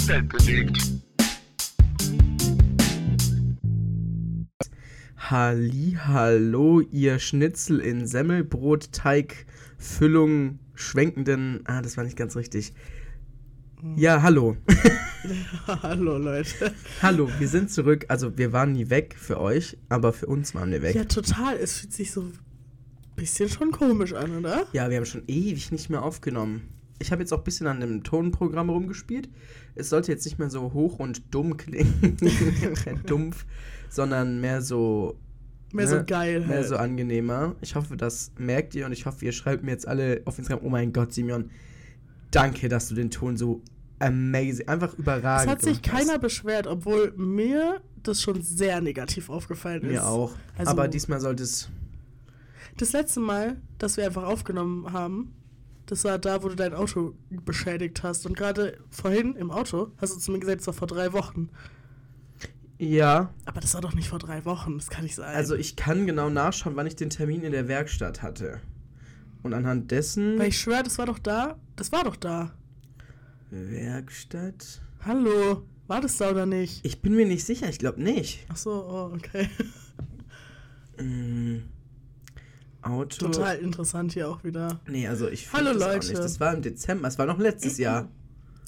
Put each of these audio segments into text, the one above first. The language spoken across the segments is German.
die Welt bewegt. Halli, hallo, ihr Schnitzel in Semmelbrotteig, Füllung, schwenkenden. Ah, das war nicht ganz richtig. Ja, hallo. Hallo Leute. hallo, wir sind zurück. Also, wir waren nie weg für euch, aber für uns waren wir weg. Ja, total. Es fühlt sich so ein bisschen schon komisch an, oder? Ja, wir haben schon ewig nicht mehr aufgenommen. Ich habe jetzt auch ein bisschen an dem Tonprogramm rumgespielt. Es sollte jetzt nicht mehr so hoch und dumm klingen, dumpf, sondern mehr so Mehr Ne? so geil mehr halt. so angenehmer. Ich hoffe, das merkt ihr und ich hoffe, ihr schreibt mir jetzt alle auf Instagram, oh mein Gott, Simeon, danke, dass du den Ton so amazing, einfach es überragend hat sich gemacht hast. keiner beschwert, obwohl mir das schon sehr negativ aufgefallen ist. Mir auch. Also- Aber diesmal sollte es. Das letzte Mal, dass wir einfach aufgenommen haben, das war da, wo du dein Auto beschädigt hast. Und gerade vorhin im Auto hast du zu mir gesagt, es war vor drei Wochen. Ja, Aber das war doch nicht vor drei Wochen, das kann nicht sein. also ich kann genau nachschauen, wann ich den Termin in der Werkstatt hatte. Und anhand dessen. Weil ich schwöre, das war doch da. Das war doch da. Werkstatt? Hallo, war das da oder nicht? Ich bin mir nicht sicher, ich glaube nicht. Ach so, oh, okay. Mm, Auto. Total interessant hier auch wieder. Nee, also ich Hallo, das auch Leute. nicht. Das war im Dezember, es war noch letztes Jahr.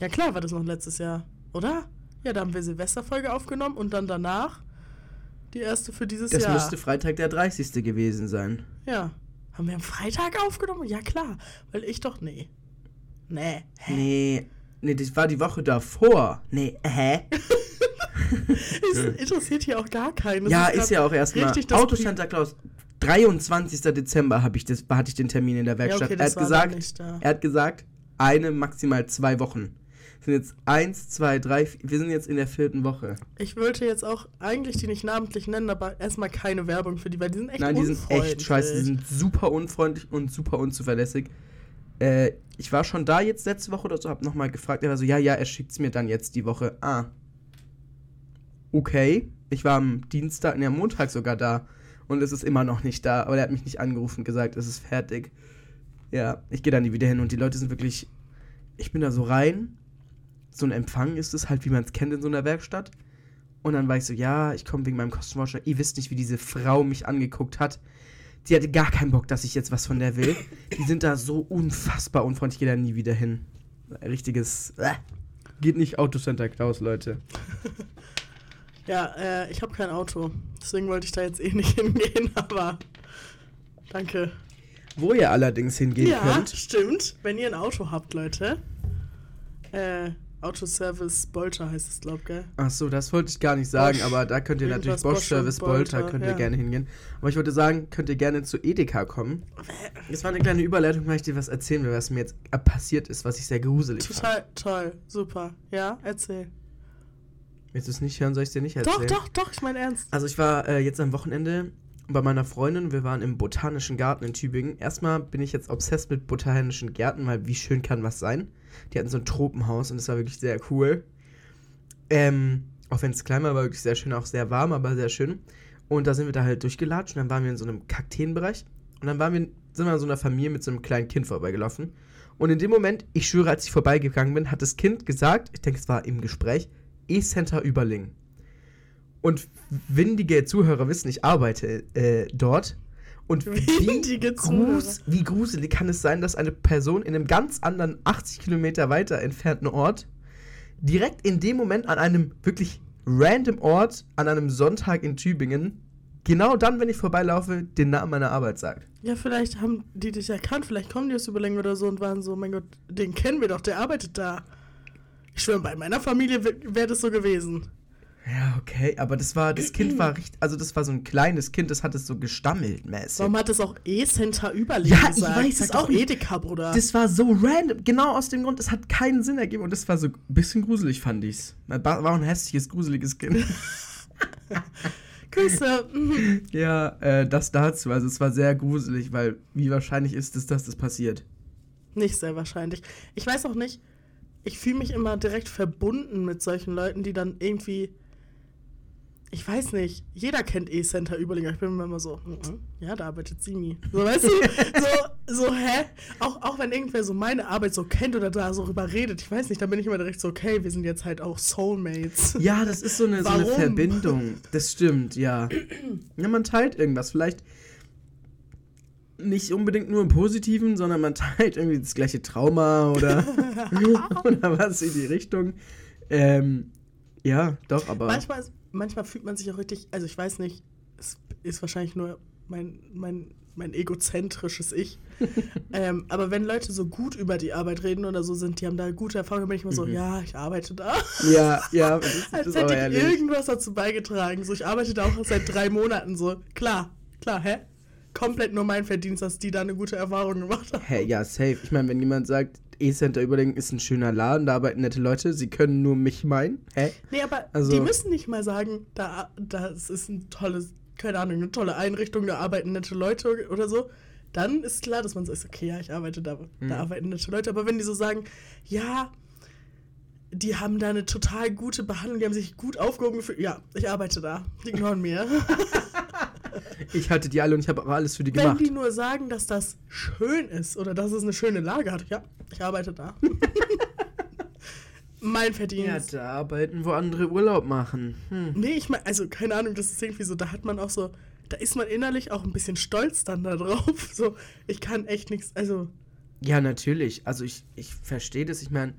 Ja klar, war das noch letztes Jahr, oder? Ja, da haben wir Silvesterfolge aufgenommen und dann danach die erste für dieses Das Jahr. müsste Freitag der 30. gewesen sein. ja. Haben wir am Freitag aufgenommen? Ja klar, weil ich doch nee. Nee. Hä? Nee, nee, das war die Woche davor. Nee, hä? Es interessiert hier auch gar keinen. Das ja, grad ist ja auch erstmal. richtig das Auto Santa Claus. 23. Dezember ich das, hatte ich den Termin in der Ja, Werkstatt. okay, er, hat gesagt, er hat gesagt, eine, maximal zwei Wochen. Das sind jetzt eins, zwei, drei, vier, wir sind jetzt in der vierten Woche. Ich wollte jetzt auch eigentlich die nicht namentlich nennen, aber erstmal keine Werbung für die, weil die sind echt Nein, die sind echt scheiße, die sind super unfreundlich und super unzuverlässig. Äh, ich war schon da jetzt letzte Woche oder so, hab nochmal gefragt, er war so, ja, ja, er schickt's mir dann jetzt die Woche. Ah. Okay. Ich war am Dienstag, ne, am Montag sogar da und es ist immer noch nicht da, aber er hat mich nicht angerufen und gesagt, es ist fertig. Ja, ich gehe da nie wieder hin und die Leute sind wirklich, ich bin da so rein, so ein Empfang ist es halt, wie man es kennt in so einer Werkstatt. Und dann war ich so, ja, ich komme wegen meinem Kostenvoucher. Ihr wisst nicht, wie diese Frau mich angeguckt hat. Sie hatte gar keinen Bock, dass ich jetzt was von der will. Die sind da so unfassbar unfreundlich. Ich gehe da nie wieder hin. Richtiges. Äh. Geht nicht Autocenter Klaus, Leute. Ja, äh, ich habe kein Auto. Deswegen wollte ich da jetzt eh nicht hingehen, aber danke. Wo ihr allerdings hingehen ja, könnt. stimmt. Wenn ihr ein Auto habt, Leute. Äh, Autoservice Bolter heißt es, glaub, gell? Ach so, das wollte ich gar nicht sagen, Bosch. aber da könnt ihr natürlich Bosch Bosch Service Bolter, Bolter, könnt ihr ja. gerne hingehen. Aber ich wollte sagen, könnt ihr gerne zu Edeka kommen. Das war eine kleine Überleitung, weil ich dir was erzählen will, was mir jetzt äh, passiert ist, was ich sehr gruselig fand. Total toll, super. Ja, erzähl. Willst du es nicht hören, soll ich es dir nicht erzählen? Doch, doch, doch, ich meine ernst. Also ich war äh, jetzt am Wochenende bei meiner Freundin, wir waren im Botanischen Garten in Tübingen. Erstmal bin ich jetzt obsessed mit Botanischen Gärten, weil wie schön kann was sein? Die hatten so ein Tropenhaus und es war wirklich sehr cool. Ähm, auch wenn es klein war, war wirklich sehr schön, auch sehr warm, aber sehr schön. Und da sind wir da halt durchgelatscht und dann waren wir in so einem Kakteenbereich und dann waren wir, sind wir an so einer Familie mit so einem kleinen Kind vorbeigelaufen. Und in dem Moment, ich schwöre, als ich vorbeigegangen bin, hat das Kind gesagt, ich denke, es war im Gespräch, E-Center Überling. Und windige Zuhörer wissen, ich arbeite äh, dort. Und wie, grus wie gruselig kann es sein, dass eine Person in einem ganz anderen 80 Kilometer weiter entfernten Ort direkt in dem Moment an einem wirklich random Ort, an einem Sonntag in Tübingen, genau dann, wenn ich vorbeilaufe, den Namen meiner Arbeit sagt. Ja, vielleicht haben die dich erkannt, vielleicht kommen die aus Überlänge oder so und waren so, mein Gott, den kennen wir doch, der arbeitet da. Ich schwöre, bei meiner Familie wäre das so gewesen. Ja, okay, aber das war, das Kind war richtig, also das war so ein kleines Kind, das hat es so gestammelt mäßig. Warum hat es auch E-Center überlegen Ja, ich gesagt? weiß Sag es auch nicht. Edeka, Bruder. Das war so random, genau aus dem Grund, es hat keinen Sinn ergeben und das war so ein bisschen gruselig, fand ich's. War ein hässliches, gruseliges Kind. Mhm. ja, äh, das dazu, also es war sehr gruselig, weil wie wahrscheinlich ist es, dass das passiert? Nicht sehr wahrscheinlich. Ich weiß auch nicht, ich fühle mich immer direkt verbunden mit solchen Leuten, die dann irgendwie. ich weiß nicht, jeder kennt E-Center Überlinger. Ich bin immer so, mm -mm, ja, da arbeitet Simi. So, weißt du? so, so, hä? Auch, auch wenn irgendwer so meine Arbeit so kennt oder da so rüber redet, ich weiß nicht, dann bin ich immer direkt so, okay, wir sind jetzt halt auch Soulmates. Ja, das ist so eine, so eine? Verbindung. Das stimmt, ja. Ja, man teilt irgendwas. Vielleicht nicht unbedingt nur im Positiven, sondern man teilt irgendwie das gleiche Trauma oder, oder was in die Richtung. Ähm, ja, doch, aber. Manchmal, ist- manchmal fühlt man sich auch richtig, also ich weiß nicht, es ist wahrscheinlich nur mein, mein, mein egozentrisches Ich. ähm, aber wenn Leute so gut über die Arbeit reden oder so sind, die haben da gute Erfahrungen, dann bin ich immer so, Mhm. ja, ich arbeite da. Ja, ja, das ist, Als hätte ich ehrlich. irgendwas dazu beigetragen. So, ich arbeite da auch seit drei Monaten so. Klar, klar, hä? Komplett nur mein Verdienst, dass die da eine gute Erfahrung gemacht haben. Hä, ja, safe. Ich meine, wenn jemand sagt, E-Center Überlegen ist ein schöner Laden, da arbeiten nette Leute, sie können nur mich meinen. Hä? Nee, aber Also- die müssen nicht mal sagen, da, das ist ein tolles, keine Ahnung, eine tolle Einrichtung, da arbeiten nette Leute oder so. Dann ist klar, dass man sagt, okay, ja, ich arbeite da, Mhm. da arbeiten nette Leute. Aber wenn die so sagen, ja, die haben da eine total gute Behandlung, die haben sich gut aufgehoben gefühlt, ja, ich arbeite da, die ignoren mir. Ich hatte die alle und ich habe auch alles für die Wenn gemacht. die nur sagen, dass das schön ist oder dass es eine schöne Lage hat, ja, ich arbeite da. mein Ja, Verdienst. da arbeiten, wo andere Urlaub machen. Hm. Nee, ich meine, also keine Ahnung, das ist irgendwie so, da hat man auch so, da ist man innerlich auch ein bisschen stolz dann da drauf. So, ich kann echt nichts, also, Ja, natürlich. Also ich, ich verstehe das. Ich meine,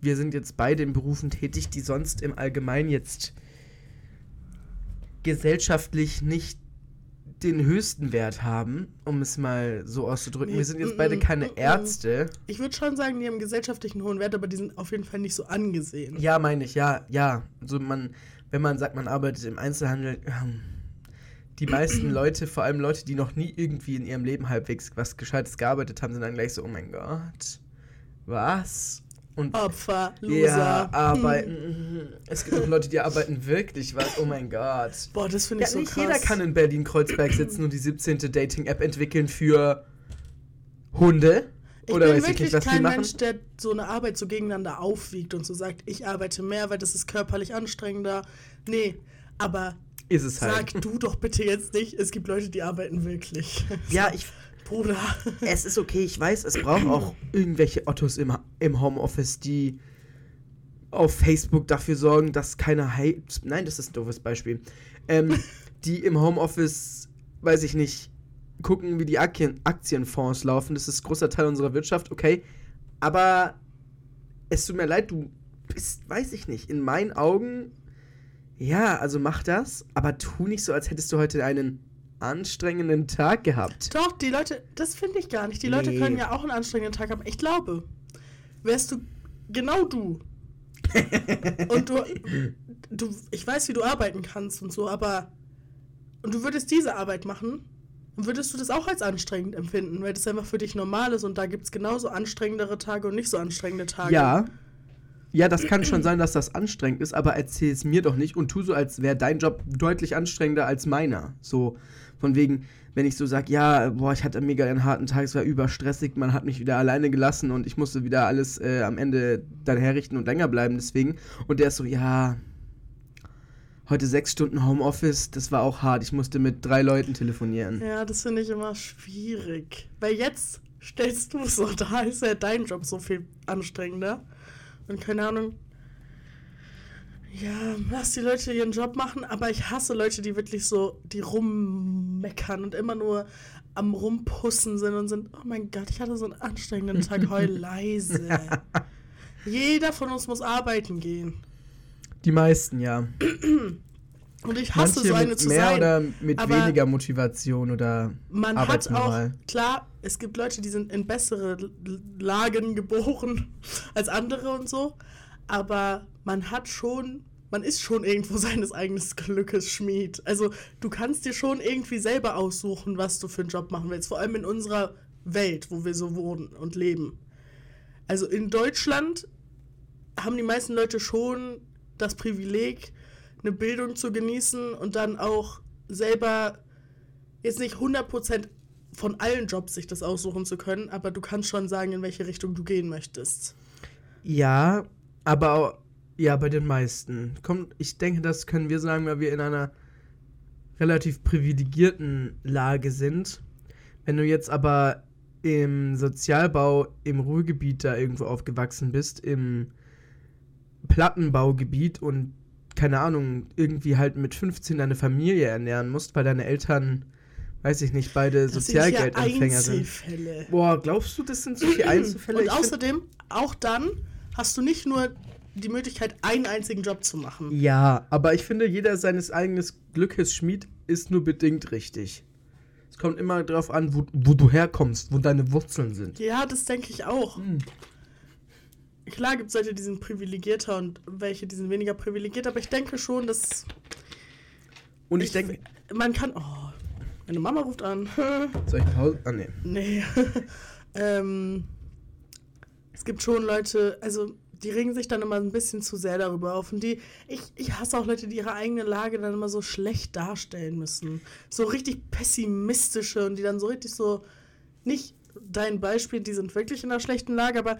wir sind jetzt beide in Berufen tätig, die sonst im Allgemeinen jetzt gesellschaftlich nicht den höchsten Wert haben, um es mal so auszudrücken. Wir sind jetzt beide mm, keine mm, mm. Ärzte. ich würde schon sagen, die haben gesellschaftlichen hohen Wert, aber die sind auf jeden Fall nicht so angesehen. Ja, meine ich, ja, ja. Also man, wenn man sagt, man arbeitet im Einzelhandel, ähm, die meisten Leute, vor allem Leute, die noch nie irgendwie in ihrem Leben halbwegs was Gescheites gearbeitet haben, sind dann gleich so, oh mein Gott, was? Und Opfer, Loser. ja, arbeiten. mhm. Es gibt auch Leute, die arbeiten wirklich was, oh mein Gott. Boah, das finde ich Ja, so nicht krass. jeder kann in Berlin-Kreuzberg sitzen und die 17. Dating-App entwickeln für Hunde. Ich Oder bin weiß ich wirklich nicht, was kein. Mensch, der so eine Arbeit so gegeneinander aufwiegt und so sagt, ich arbeite mehr, weil das ist körperlich anstrengender. Nee, aber Ist es halt. sag du doch bitte jetzt nicht, es gibt Leute, die arbeiten wirklich. Ja, ich, Bruder. es ist okay, ich weiß, es braucht auch irgendwelche Ottos im, im Homeoffice, die auf Facebook dafür sorgen, dass keiner Hate. Nein, das ist ein doofes Beispiel. Ähm, die im Homeoffice, weiß ich nicht, gucken, wie die Aktien, Aktienfonds laufen. Das ist ein großer Teil unserer Wirtschaft, okay. Aber es tut mir leid, du bist, weiß ich nicht, in meinen Augen, ja, also mach das, aber tu nicht so, als hättest du heute einen anstrengenden Tag gehabt. Doch, die Leute, das finde ich gar nicht. Die Leute Nee. können ja auch einen anstrengenden Tag haben. Ich glaube, wärst du genau du. und du, du, ich weiß, wie du arbeiten kannst und so, aber und du würdest diese Arbeit machen, dann würdest du das auch als anstrengend empfinden, weil das einfach für dich normal ist und da gibt es genauso anstrengendere Tage und nicht so anstrengende Tage. Ja. Ja, das kann schon sein, dass das anstrengend ist, aber erzähl es mir doch nicht und tu so, als wäre dein Job deutlich anstrengender als meiner. So, von wegen, wenn ich so sage, ja, boah, ich hatte mega einen harten Tag, es war überstressig, man hat mich wieder alleine gelassen und ich musste wieder alles äh, am Ende dann herrichten und länger bleiben deswegen. Und der ist so, ja, heute sechs Stunden Homeoffice, das war auch hart, ich musste mit drei Leuten telefonieren. Ja, das finde ich immer schwierig. Weil jetzt stellst du es so da, ist ja dein Job so viel anstrengender. Und keine Ahnung. Ja, lass die Leute ihren Job machen, aber ich hasse Leute, die wirklich so, die rummeckern und immer nur am Rumpussen sind und sind, oh mein Gott, ich hatte so einen anstrengenden Tag, heul leise. Jeder von uns muss arbeiten gehen. Die meisten, ja. Und ich hasse Manche so eine mit zu mehr sein. oder mit aber- weniger Motivation oder Man hat auch, klar, es gibt Leute, die sind in bessere Lagen geboren als andere und so, aber man hat schon, man ist schon irgendwo seines eigenen Glückes Schmied. Also du kannst dir schon irgendwie selber aussuchen, was du für einen Job machen willst, vor allem in unserer Welt, wo wir so wohnen und leben. Also in Deutschland haben die meisten Leute schon das Privileg, eine Bildung zu genießen und dann auch selber jetzt nicht 100% von allen Jobs sich das aussuchen zu können, aber du kannst schon sagen, in welche Richtung du gehen möchtest. Ja, aber Ja, bei den meisten. Kommt, ich denke, das können wir sagen, weil wir in einer relativ privilegierten Lage sind. Wenn du jetzt aber im Sozialbau im Ruhrgebiet da irgendwo aufgewachsen bist, im Plattenbaugebiet und keine Ahnung, irgendwie halt mit 15 deine Familie ernähren musst, weil deine Eltern, weiß ich nicht, beide Das Sozialgeldempfänger sind. ja sind. Einzelfälle. Boah, glaubst du, das sind solche Einzelfälle? Und Ich außerdem, auch dann hast du nicht nur die Möglichkeit, einen einzigen Job zu machen. Ja, aber ich finde, jeder seines eigenen Glückes Schmied ist nur bedingt richtig. Es kommt immer darauf an, wo, wo du herkommst, wo deine Wurzeln sind. Ja, das denke ich auch. Hm. Klar gibt es Leute, die sind privilegierter und welche, die sind weniger privilegiert, aber ich denke schon, dass Und ich, denke, man kann. Oh, meine Mama ruft an. soll ich Pause? Ah, nee. nee. ähm, es gibt schon Leute, also die regen sich dann immer ein bisschen zu sehr darüber auf. Und die, ich, ich hasse auch Leute, die ihre eigene Lage dann immer so schlecht darstellen müssen. So richtig pessimistische und die dann so richtig so, nicht dein Beispiel, die sind wirklich in einer schlechten Lage, aber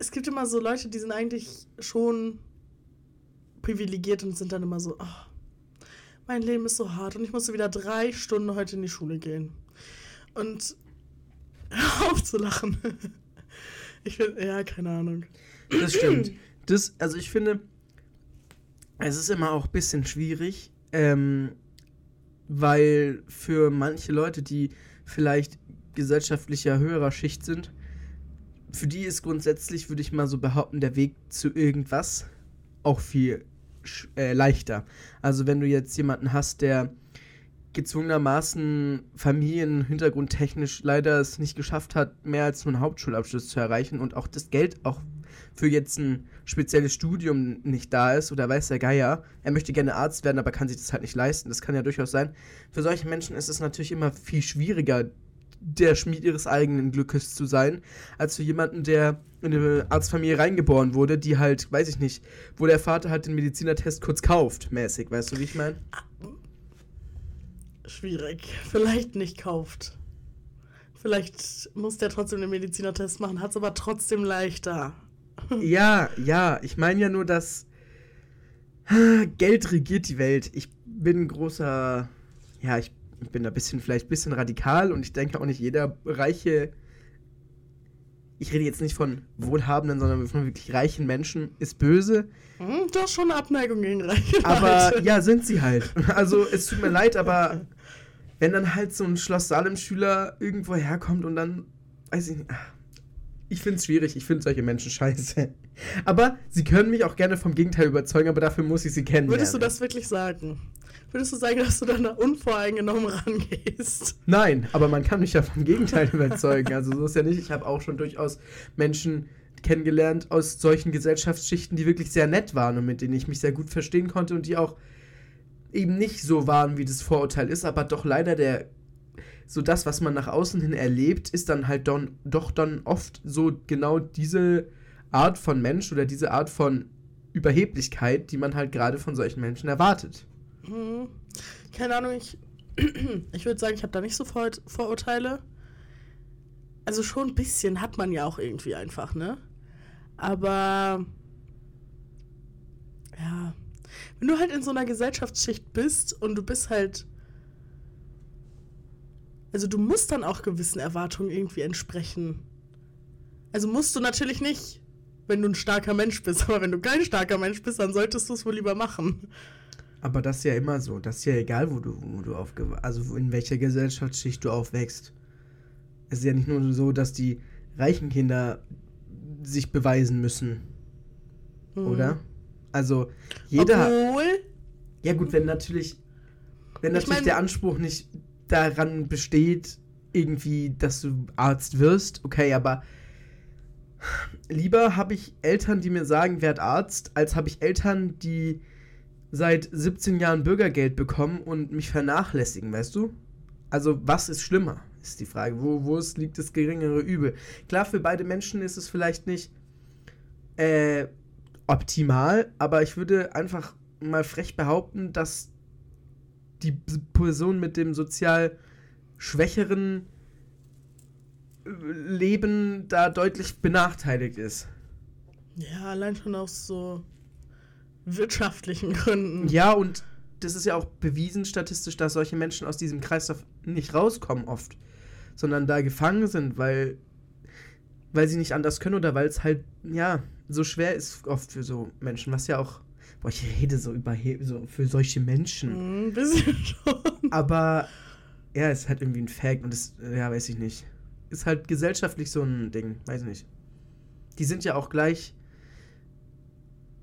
es gibt immer so Leute, die sind eigentlich schon privilegiert und sind dann immer so, oh, mein Leben ist so hart und ich musste wieder drei Stunden heute in die Schule gehen. Und hör auf zu lachen. Ich finde, ja, keine Ahnung. Das stimmt. Das, also ich finde, es ist immer auch ein bisschen schwierig, ähm, weil für manche Leute, die vielleicht gesellschaftlicher höherer Schicht sind, für die ist grundsätzlich, würde ich mal so behaupten, der Weg zu irgendwas auch viel äh, leichter. Also wenn du jetzt jemanden hast, der gezwungenermaßen familienhintergrundtechnisch leider es nicht geschafft hat, mehr als nur einen Hauptschulabschluss zu erreichen und auch das Geld auch für jetzt ein spezielles Studium nicht da ist oder weiß der Geier, er möchte gerne Arzt werden, aber kann sich das halt nicht leisten. Das kann ja durchaus sein. Für solche Menschen ist es natürlich immer viel schwieriger, der Schmied ihres eigenen Glückes zu sein, als für jemanden, der in eine Arztfamilie reingeboren wurde, die halt, weiß ich nicht, wo der Vater halt den Medizinertest kurz kauft, mäßig, weißt du, wie ich meine? Schwierig. Vielleicht nicht kauft. Vielleicht muss der trotzdem den Medizinertest machen, hat es aber trotzdem leichter. Ja, ja, ich meine ja nur, dass Geld regiert die Welt. Ich bin ein großer, ja, ich bin da ein bisschen, vielleicht ein bisschen radikal und ich denke auch nicht jeder reiche, ich rede jetzt nicht von wohlhabenden, sondern von wirklich reichen Menschen, ist böse. Hm, du hast schon eine Abneigung gegen reiche Aber Leute. ja, sind sie halt. Also es tut mir leid, aber wenn dann halt so ein Schloss Salem-Schüler irgendwo herkommt und dann, weiß ich nicht, ach, ich finde es schwierig, ich finde solche Menschen scheiße. Aber sie können mich auch gerne vom Gegenteil überzeugen, aber dafür muss ich sie kennen. Würdest du das wirklich sagen? Würdest du sagen, dass du dann da unvoreingenommen rangehst? Nein, aber man kann mich ja vom Gegenteil überzeugen. Also so ist ja nicht. Ich habe auch schon durchaus Menschen kennengelernt aus solchen Gesellschaftsschichten, die wirklich sehr nett waren und mit denen ich mich sehr gut verstehen konnte und die auch eben nicht so waren, wie das Vorurteil ist, aber doch leider der so das, was man nach außen hin erlebt, ist dann halt don, doch dann oft so genau diese Art von Mensch oder diese Art von Überheblichkeit, die man halt gerade von solchen Menschen erwartet. Hm, keine Ahnung, ich, ich würde sagen, ich habe da nicht so Vor Vorurteile. Also schon ein bisschen hat man ja auch irgendwie einfach, ne? Aber ja, wenn du halt in so einer Gesellschaftsschicht bist und du bist halt also du musst dann auch gewissen Erwartungen irgendwie entsprechen. Also musst du natürlich nicht, wenn du ein starker Mensch bist, aber wenn du kein starker Mensch bist, dann solltest du es wohl lieber machen. Aber das ist ja immer so. Das ist ja egal, wo du, wo du aufge also in welcher Gesellschaftsschicht du aufwächst. Es ist ja nicht nur so, dass die reichen Kinder sich beweisen müssen, Hm. oder? Also jeder. Ja gut, wenn natürlich, wenn Ich natürlich mein- der Anspruch nicht daran besteht, irgendwie, dass du Arzt wirst, okay, aber lieber habe ich Eltern, die mir sagen, werd Arzt, als habe ich Eltern, die seit 17 Jahren Bürgergeld bekommen und mich vernachlässigen, weißt du? Also was ist schlimmer, ist die Frage. Wo, wo ist, liegt das geringere Übel? Klar, für beide Menschen ist es vielleicht nicht äh, optimal, aber ich würde einfach mal frech behaupten, dass die Person mit dem sozial schwächeren äh, Leben da deutlich benachteiligt ist. Ja, allein schon aus so wirtschaftlichen Gründen. Ja, und das ist ja auch bewiesen statistisch, dass solche Menschen aus diesem Kreislauf nicht rauskommen oft, sondern da gefangen sind, weil, weil sie nicht anders können oder weil es halt, ja, so schwer ist oft für so Menschen, was ja auch, boah, ich rede so über so für solche Menschen. Hm, Ein bisschen schon. Aber ja, ist halt irgendwie ein Fact und das, ja, weiß ich nicht. Ist halt gesellschaftlich so ein Ding, weiß ich nicht. Die sind ja auch gleich,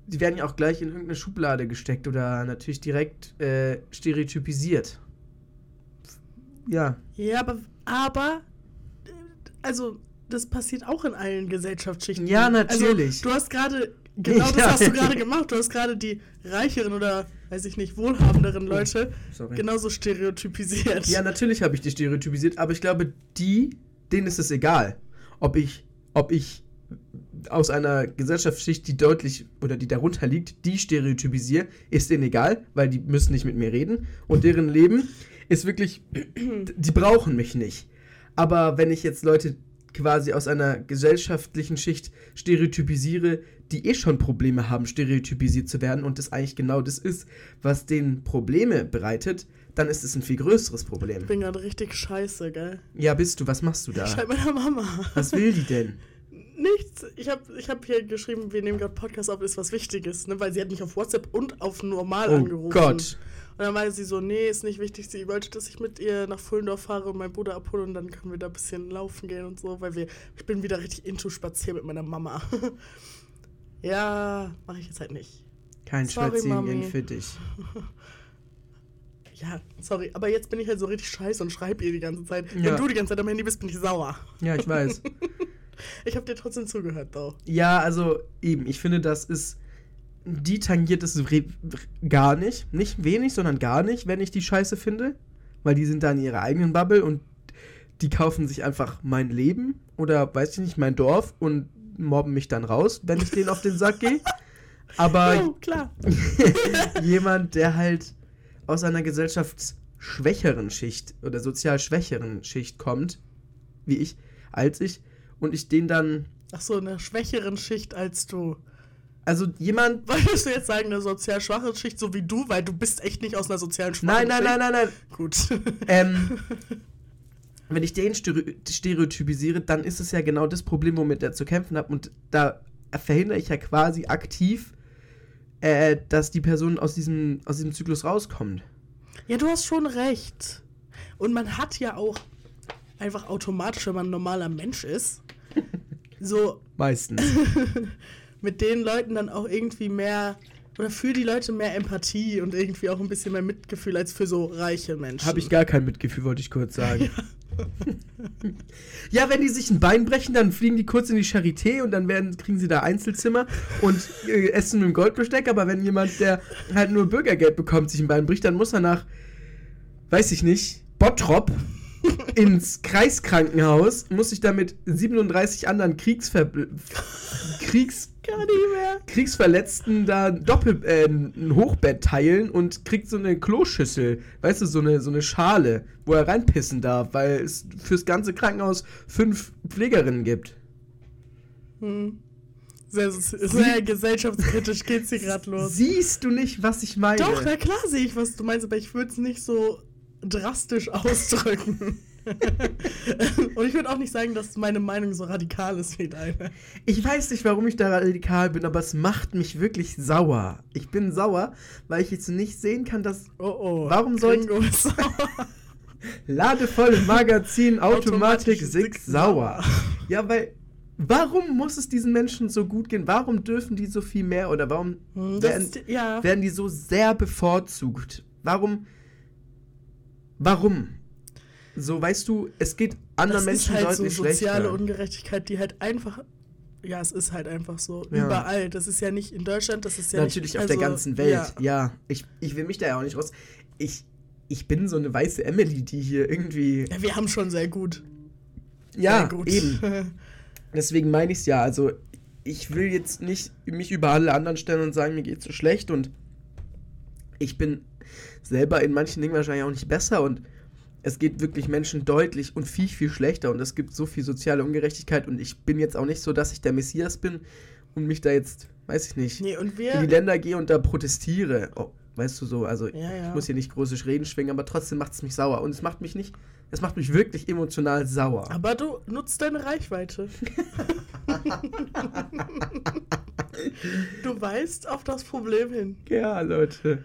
die werden ja auch gleich in irgendeine Schublade gesteckt oder natürlich direkt äh, stereotypisiert. Ja, Ja, aber, aber, äh, also, das passiert auch in allen Gesellschaftsschichten. Ja, natürlich. Also, du hast gerade, genau das hast du gerade gemacht. Du hast gerade die reicheren oder, weiß ich nicht, wohlhabenderen Leute sorry. genauso stereotypisiert. Ja, natürlich habe ich die stereotypisiert, aber ich glaube, die, denen ist es egal, ob ich, ob ich aus einer Gesellschaftsschicht, die deutlich oder die darunter liegt, die stereotypisiere, ist denen egal, weil die müssen nicht mit mir reden und deren Leben ist wirklich, die brauchen mich nicht. Aber wenn ich jetzt Leute quasi aus einer gesellschaftlichen Schicht stereotypisiere, die eh schon Probleme haben, stereotypisiert zu werden und das eigentlich genau das ist, was denen Probleme bereitet, dann ist es ein viel größeres Problem. Ich bin gerade richtig scheiße, gell? Ja, bist du, was machst du da? schreibe meiner Mama. Was will die denn? Nichts. Ich habe ich hab hier geschrieben, wir nehmen gerade Podcast auf, ist was Wichtiges, ne? Weil sie hat mich auf WhatsApp und auf normal Oh angerufen. Gott. Und dann meinte sie so, nee, ist nicht wichtig. Sie wollte, dass ich mit ihr nach Fullendorf fahre und meinen Bruder abhole und dann können wir da ein bisschen laufen gehen und so, weil wir, ich bin wieder richtig into spazieren mit meiner Mama. ja, mache ich jetzt halt nicht. Kein Sorry, Spazierengehen Mami. für dich. Ja, sorry, aber jetzt bin ich halt so richtig scheiße und schreibe ihr die ganze Zeit. Ja. Wenn du die ganze Zeit am Handy bist, bin ich sauer. Ja, ich weiß. Ich habe dir trotzdem zugehört, though. ja, also eben, ich finde, das ist. Die tangiert es gar nicht. Nicht wenig, sondern gar nicht, wenn ich die scheiße finde. Weil die sind da in ihrer eigenen Bubble und die kaufen sich einfach mein Leben oder, weiß ich nicht, mein Dorf und mobben mich dann raus, wenn ich denen auf den Sack gehe. Aber klar. jemand, der halt aus einer gesellschaftsschwächeren Schicht oder sozial schwächeren Schicht kommt, wie ich, als ich, und ich den dann, Ach so, in einer schwächeren Schicht als du. also jemand, Wolltest du jetzt sagen, eine sozial schwache Schicht, so wie du, weil du bist echt nicht aus einer sozialen schwachen nein, nein, nein, nein, nein, Schicht? Gut. ähm, wenn ich den stere- stereotypisiere, dann ist es ja genau das Problem, womit er zu kämpfen hat und da verhindere ich ja quasi aktiv, äh, dass die Person aus diesem, aus diesem Zyklus rauskommt. Ja, du hast schon recht. Und man hat ja auch einfach automatisch, wenn man ein normaler Mensch ist, so Meistens. mit den Leuten dann auch irgendwie mehr oder für die Leute mehr Empathie und irgendwie auch ein bisschen mehr Mitgefühl als für so reiche Menschen. Habe ich gar kein Mitgefühl, wollte ich kurz sagen. Ja, wenn die sich ein Bein brechen, dann fliegen die kurz in die Charité und dann werden, kriegen sie da Einzelzimmer und äh, essen mit dem Goldbesteck. Aber wenn jemand, der halt nur Bürgergeld bekommt, sich ein Bein bricht, dann muss er nach, weiß ich nicht, Bottrop ins Kreiskrankenhaus, muss sich da mit 37 anderen Kriegsver Kriegs. Kriegsverletzten da doppel äh, ein Hochbett teilen und kriegt so eine Kloschüssel, weißt du, so eine, so eine Schale, wo er reinpissen darf, weil es fürs ganze Krankenhaus fünf Pflegerinnen gibt. Hm. Sehr, sehr gesellschaftskritisch geht's hier gerade los. Siehst du nicht, was ich meine? Doch, na klar sehe ich, was du meinst, aber ich würde es nicht so drastisch ausdrücken. Und ich würde auch nicht sagen, dass meine Meinung so radikal ist wie deine. Ich weiß nicht, warum ich da radikal bin, aber es macht mich wirklich sauer. Ich bin sauer, weil ich jetzt nicht sehen kann, dass Oh oh. Warum soll- Gringo ist sauer. ladevoll Magazin Automatik Sig sauer. Ja, weil warum muss es diesen Menschen so gut gehen? Warum dürfen die so viel mehr oder warum Hm, werden, Das, ja. werden die so sehr bevorzugt? Warum? Warum? So, weißt du, es geht anderen das ist Menschen halt so soziale schlechter. Ungerechtigkeit, die halt einfach. Ja, es ist halt einfach so. Ja. Überall. Das ist ja nicht in Deutschland, das ist ja Natürlich nicht, auf der also, ganzen Welt. Ja. Ja, ich, ich will mich da ja auch nicht raus. Ich, ich bin so eine weiße Emily, die hier irgendwie. ja, wir haben schon sehr gut. Ja, sehr gut. eben. Deswegen meine ich es ja. Also, ich will jetzt nicht mich über alle anderen stellen und sagen, mir geht's so schlecht und ich bin selber in manchen Dingen wahrscheinlich auch nicht besser und es geht wirklich Menschen deutlich und viel, viel schlechter und es gibt so viel soziale Ungerechtigkeit und ich bin jetzt auch nicht so, dass ich der Messias bin und mich da jetzt, weiß ich nicht, Nee, und in die Länder gehe und da protestiere. Oh, weißt du so, also Ja, ja. ich muss hier nicht große Reden schwingen, aber trotzdem macht es mich sauer. Und es macht mich nicht, es macht mich wirklich emotional sauer. Aber du nutzt deine Reichweite. du weißt auf das Problem hin. ja, Leute.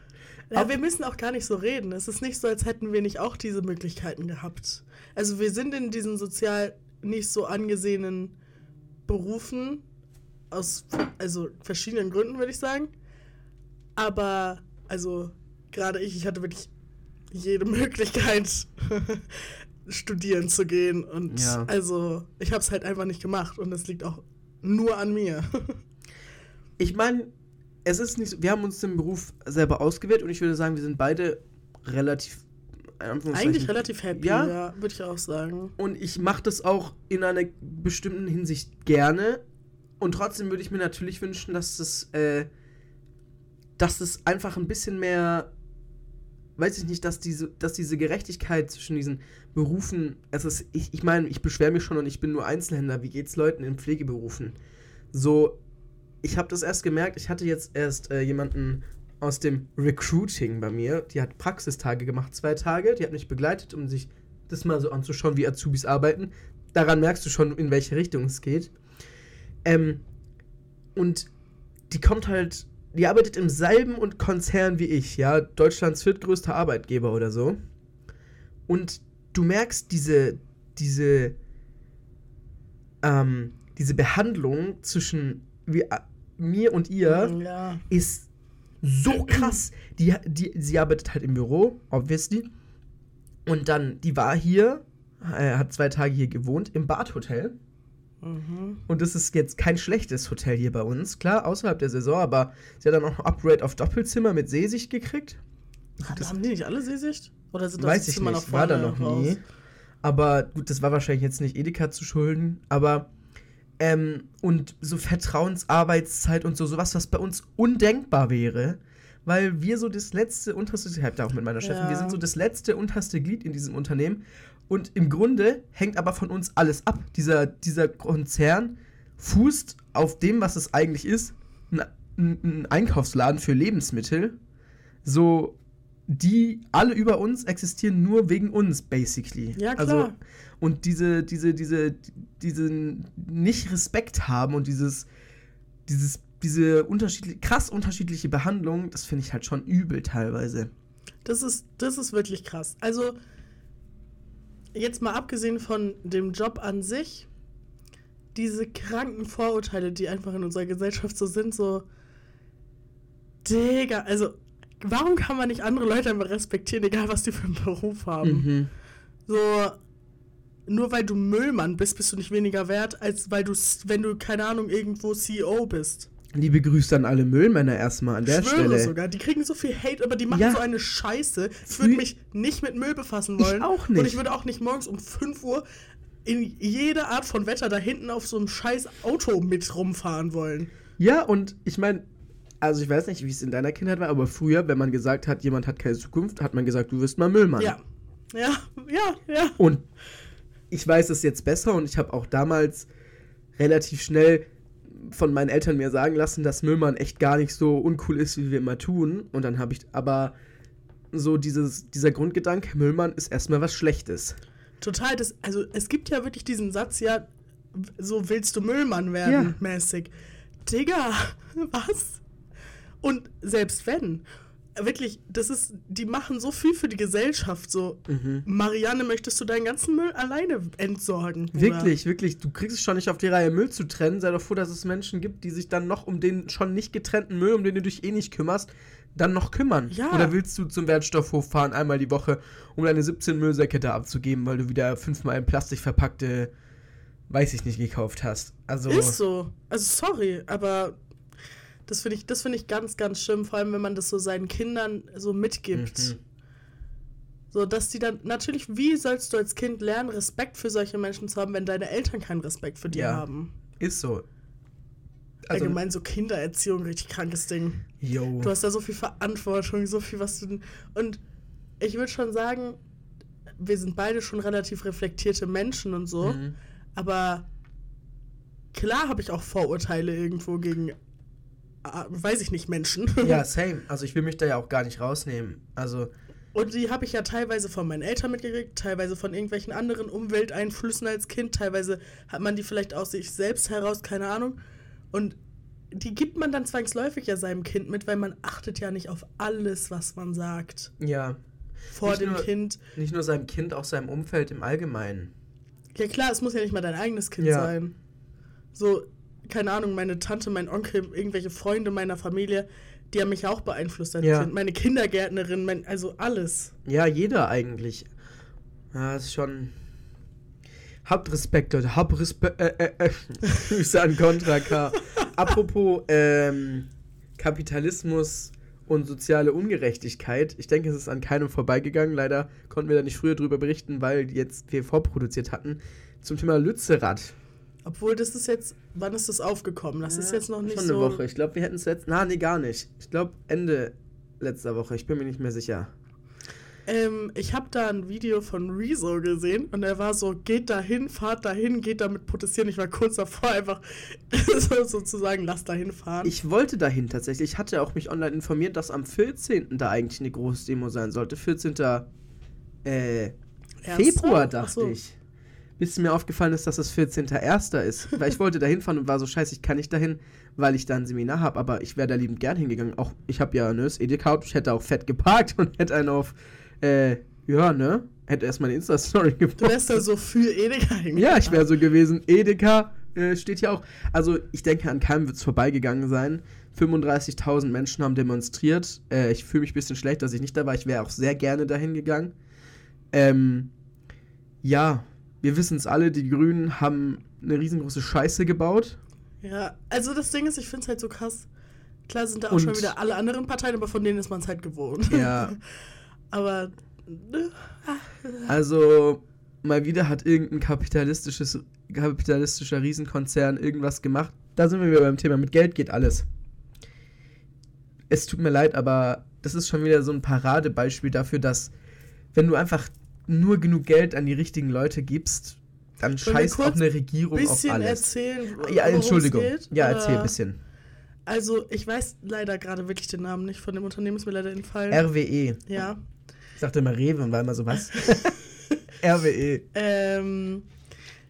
Ja, wir müssen auch gar nicht so reden. Es ist nicht so, als hätten wir nicht auch diese Möglichkeiten gehabt. Also wir sind in diesen sozial nicht so angesehenen Berufen aus also verschiedenen Gründen, würde ich sagen. Aber also gerade ich, ich hatte wirklich jede Möglichkeit studieren zu gehen und Ja. also ich habe es halt einfach nicht gemacht und das liegt auch nur an mir. Ich meine, es ist nicht so, wir haben uns den Beruf selber ausgewählt und ich würde sagen, wir sind beide relativ. Eigentlich relativ happy, Ja? ja, würde ich auch sagen. Und ich mache das auch in einer bestimmten Hinsicht gerne. Und trotzdem würde ich mir natürlich wünschen, dass das, äh, dass es einfach ein bisschen mehr, weiß ich nicht, dass diese, dass diese Gerechtigkeit zwischen diesen Berufen, ist, ich, ich meine, ich beschwere mich schon und ich bin nur Einzelhändler. Wie geht's Leuten in Pflegeberufen? So, ich habe das erst gemerkt, ich hatte jetzt erst äh, jemanden aus dem Recruiting bei mir, die hat Praxistage gemacht, zwei Tage, die hat mich begleitet, um sich das mal so anzuschauen, wie Azubis arbeiten. Daran merkst du schon, in welche Richtung es geht. Ähm, und die kommt halt, die arbeitet im selben und Konzern wie ich, ja, Deutschlands viertgrößter Arbeitgeber oder so. Und du merkst diese, diese, ähm, diese Behandlung zwischen wir, mir und ihr Ja. ist so krass. Die, die, sie arbeitet halt im Büro, obviously. Und dann, die war hier, äh, hat zwei Tage hier gewohnt, im Badhotel. Mhm. Und das ist jetzt kein schlechtes Hotel hier bei uns. Klar, außerhalb der Saison, aber sie hat dann auch ein Upgrade auf Doppelzimmer mit Seesicht gekriegt. Haben- haben die nicht alle Seesicht? Oder sind das Weiß ich Zimmer nicht, nach war da vorne noch raus? nie. Aber gut, das war wahrscheinlich jetzt nicht Edeka zu schulden. Aber, ähm, und so Vertrauensarbeitszeit und so, sowas, was bei uns undenkbar wäre. Weil wir so das letzte, unterste, ich hab da auch mit meiner Chefin, Ja. wir sind so das letzte, unterste Glied in diesem Unternehmen. Und im Grunde hängt aber von uns alles ab. Dieser, dieser Konzern fußt auf dem, was es eigentlich ist, ein, ein, ein Einkaufsladen für Lebensmittel. So, die alle über uns existieren nur wegen uns, basically. Ja, Also, klar. Und diese, diese, diese, diese nicht Respekt haben und dieses, dieses, diese unterschiedliche, krass unterschiedliche Behandlung, das finde ich halt schon übel teilweise. Das ist, das ist wirklich krass. Also, jetzt mal abgesehen von dem Job an sich, diese kranken Vorurteile, die einfach in unserer Gesellschaft so sind, so. Digga, also, warum kann man nicht andere Leute einfach respektieren, egal was die für einen Beruf haben? Mhm. So, nur weil du Müllmann bist, bist du nicht weniger wert, als weil du, wenn du, keine Ahnung, irgendwo CEO bist. Liebe Grüße an alle Müllmänner erstmal an der Schwöre Stelle. sogar, die kriegen so viel Hate, aber die machen Ja. so eine Scheiße. Ich würde mich nicht mit Müll befassen Ich wollen. auch nicht. Und ich würde auch nicht morgens um 5 Uhr in jeder Art von Wetter da hinten auf so einem scheiß Auto mit rumfahren wollen. Ja, und ich meine, also ich weiß nicht, wie es in deiner Kindheit war, aber früher, wenn man gesagt hat, jemand hat keine Zukunft, hat man gesagt, du wirst mal Müllmann. Ja. Ja, ja, ja. Und ich weiß es jetzt besser und ich habe auch damals relativ schnell von meinen Eltern mir sagen lassen, dass Müllmann echt gar nicht so uncool ist, wie wir immer tun. Und dann habe ich aber so dieses, dieser Grundgedanke, Müllmann ist erstmal was Schlechtes. Total, das, also es gibt ja wirklich diesen Satz, ja, so willst du Müllmann werden, Ja. mäßig. Digga, was? Und selbst wenn, wirklich, das ist, die machen so viel für die Gesellschaft, so, Mhm. Marianne, möchtest du deinen ganzen Müll alleine entsorgen? Bruder? Wirklich, wirklich. Du kriegst es schon nicht auf die Reihe, Müll zu trennen. Sei doch froh, dass es Menschen gibt, die sich dann noch um den schon nicht getrennten Müll, um den du dich eh nicht kümmerst, dann noch kümmern. Ja. Oder willst du zum Wertstoffhof fahren, einmal die Woche, um deine 17 Müllsäcke da abzugeben, weil du wieder fünfmal in Plastik verpackte, weiß ich nicht, gekauft hast. Also. Ist so. Also sorry, aber das finde ich, das finde ich ganz, ganz schlimm, vor allem wenn man das so seinen Kindern so mitgibt. Mhm. So, dass die dann, natürlich, wie sollst du als Kind lernen, Respekt für solche Menschen zu haben, wenn deine Eltern keinen Respekt für dir Ja. haben? Ist so. Also, Allgemein so Kindererziehung, richtig krankes Ding. yo. Du hast da so viel Verantwortung, so viel, was du. Und ich würde schon sagen, wir sind beide schon relativ reflektierte Menschen und so. Mhm. Aber klar habe ich auch Vorurteile irgendwo gegen, weiß ich nicht, Menschen. Ja, same. Also ich will mich da ja auch gar nicht rausnehmen. Also, Und die habe ich ja teilweise von meinen Eltern mitgekriegt, teilweise von irgendwelchen anderen Umwelteinflüssen als Kind, teilweise hat man die vielleicht aus sich selbst heraus, keine Ahnung. Und die gibt man dann zwangsläufig ja seinem Kind mit, weil man achtet ja nicht auf alles, was man sagt ja. vor Nicht dem nur- Kind. Nicht nur seinem Kind, auch seinem Umfeld im Allgemeinen. Ja klar, es muss ja nicht mal dein eigenes Kind Ja. sein. So, keine Ahnung, meine Tante, mein Onkel, irgendwelche Freunde meiner Familie, die haben mich auch beeinflusst als Ja. Kind. Meine Kindergärtnerin, mein, also alles. Ja, jeder eigentlich. Ja, ist schon. Habt Respekt, Leute. Habt Respekt. Äh, äh, äh. Grüße an Contra K. Apropos ähm, Kapitalismus und soziale Ungerechtigkeit. Ich denke, es ist an keinem vorbeigegangen. Leider konnten wir da nicht früher drüber berichten, weil jetzt wir vorproduziert hatten. Zum Thema Lützerath. Obwohl, das ist jetzt, wann ist das aufgekommen? Das ist Ja, jetzt noch nicht schon so. eine Woche. Ich glaube, wir hätten es jetzt. Na, nee, gar nicht. Ich glaube, Ende letzter Woche. Ich bin mir nicht mehr sicher. Ähm, ich habe da ein Video von Rezo gesehen und er war so, geht dahin, fahrt dahin, geht damit protestieren. Ich war kurz davor, einfach so, sozusagen, lass dahin fahren. Ich wollte dahin tatsächlich. Ich hatte auch mich online informiert, dass am 14. da eigentlich eine große Demo sein sollte. 14. Äh? Februar, Ach dachte so. ich. Bis mir aufgefallen ist, dass es 14.01. ist. Weil ich wollte dahin fahren und war so scheiße, ich kann nicht dahin, weil ich da ein Seminar habe. Aber ich wäre da liebend gern hingegangen. Auch ich habe ja ne, das Edeka, ich hätte auch fett geparkt und hätte einen auf, äh, ja, ne? Hätte erst meine Insta-Story gepostet. Du wärst da so für Edeka hingegangen. Ja, ich wäre so gewesen. Edeka äh, steht hier auch. Also, ich denke, an keinem wird es vorbeigegangen sein. 35.000 Menschen haben demonstriert. Äh, ich fühle mich ein bisschen schlecht, dass ich nicht da war. Ich wäre auch sehr gerne dahin gegangen. Ähm, ja, wir wissen es alle, die Grünen haben eine riesengroße Scheiße gebaut. Ja, also das Ding ist, ich finde es halt so krass. Klar sind da auch Und- schon wieder alle anderen Parteien, aber von denen ist man es halt gewohnt. Ja. aber ne, Also, mal wieder hat irgendein kapitalistisches, kapitalistischer Riesenkonzern irgendwas gemacht. Da sind wir wieder beim Thema. Mit Geld geht alles. Es tut mir leid, aber das ist schon wieder so ein Paradebeispiel dafür, dass, wenn du einfach nur genug Geld an die richtigen Leute gibst, dann scheißt auch eine Regierung auf bisschen alles. erzählen. Ja, Entschuldigung. Geht, ja, erzähl ein bisschen. Also, ich weiß leider gerade wirklich den Namen nicht von dem Unternehmen, ist mir leider entfallen. RWE. ja. Ich dachte immer Rewe und war immer so was. RWE. Ähm,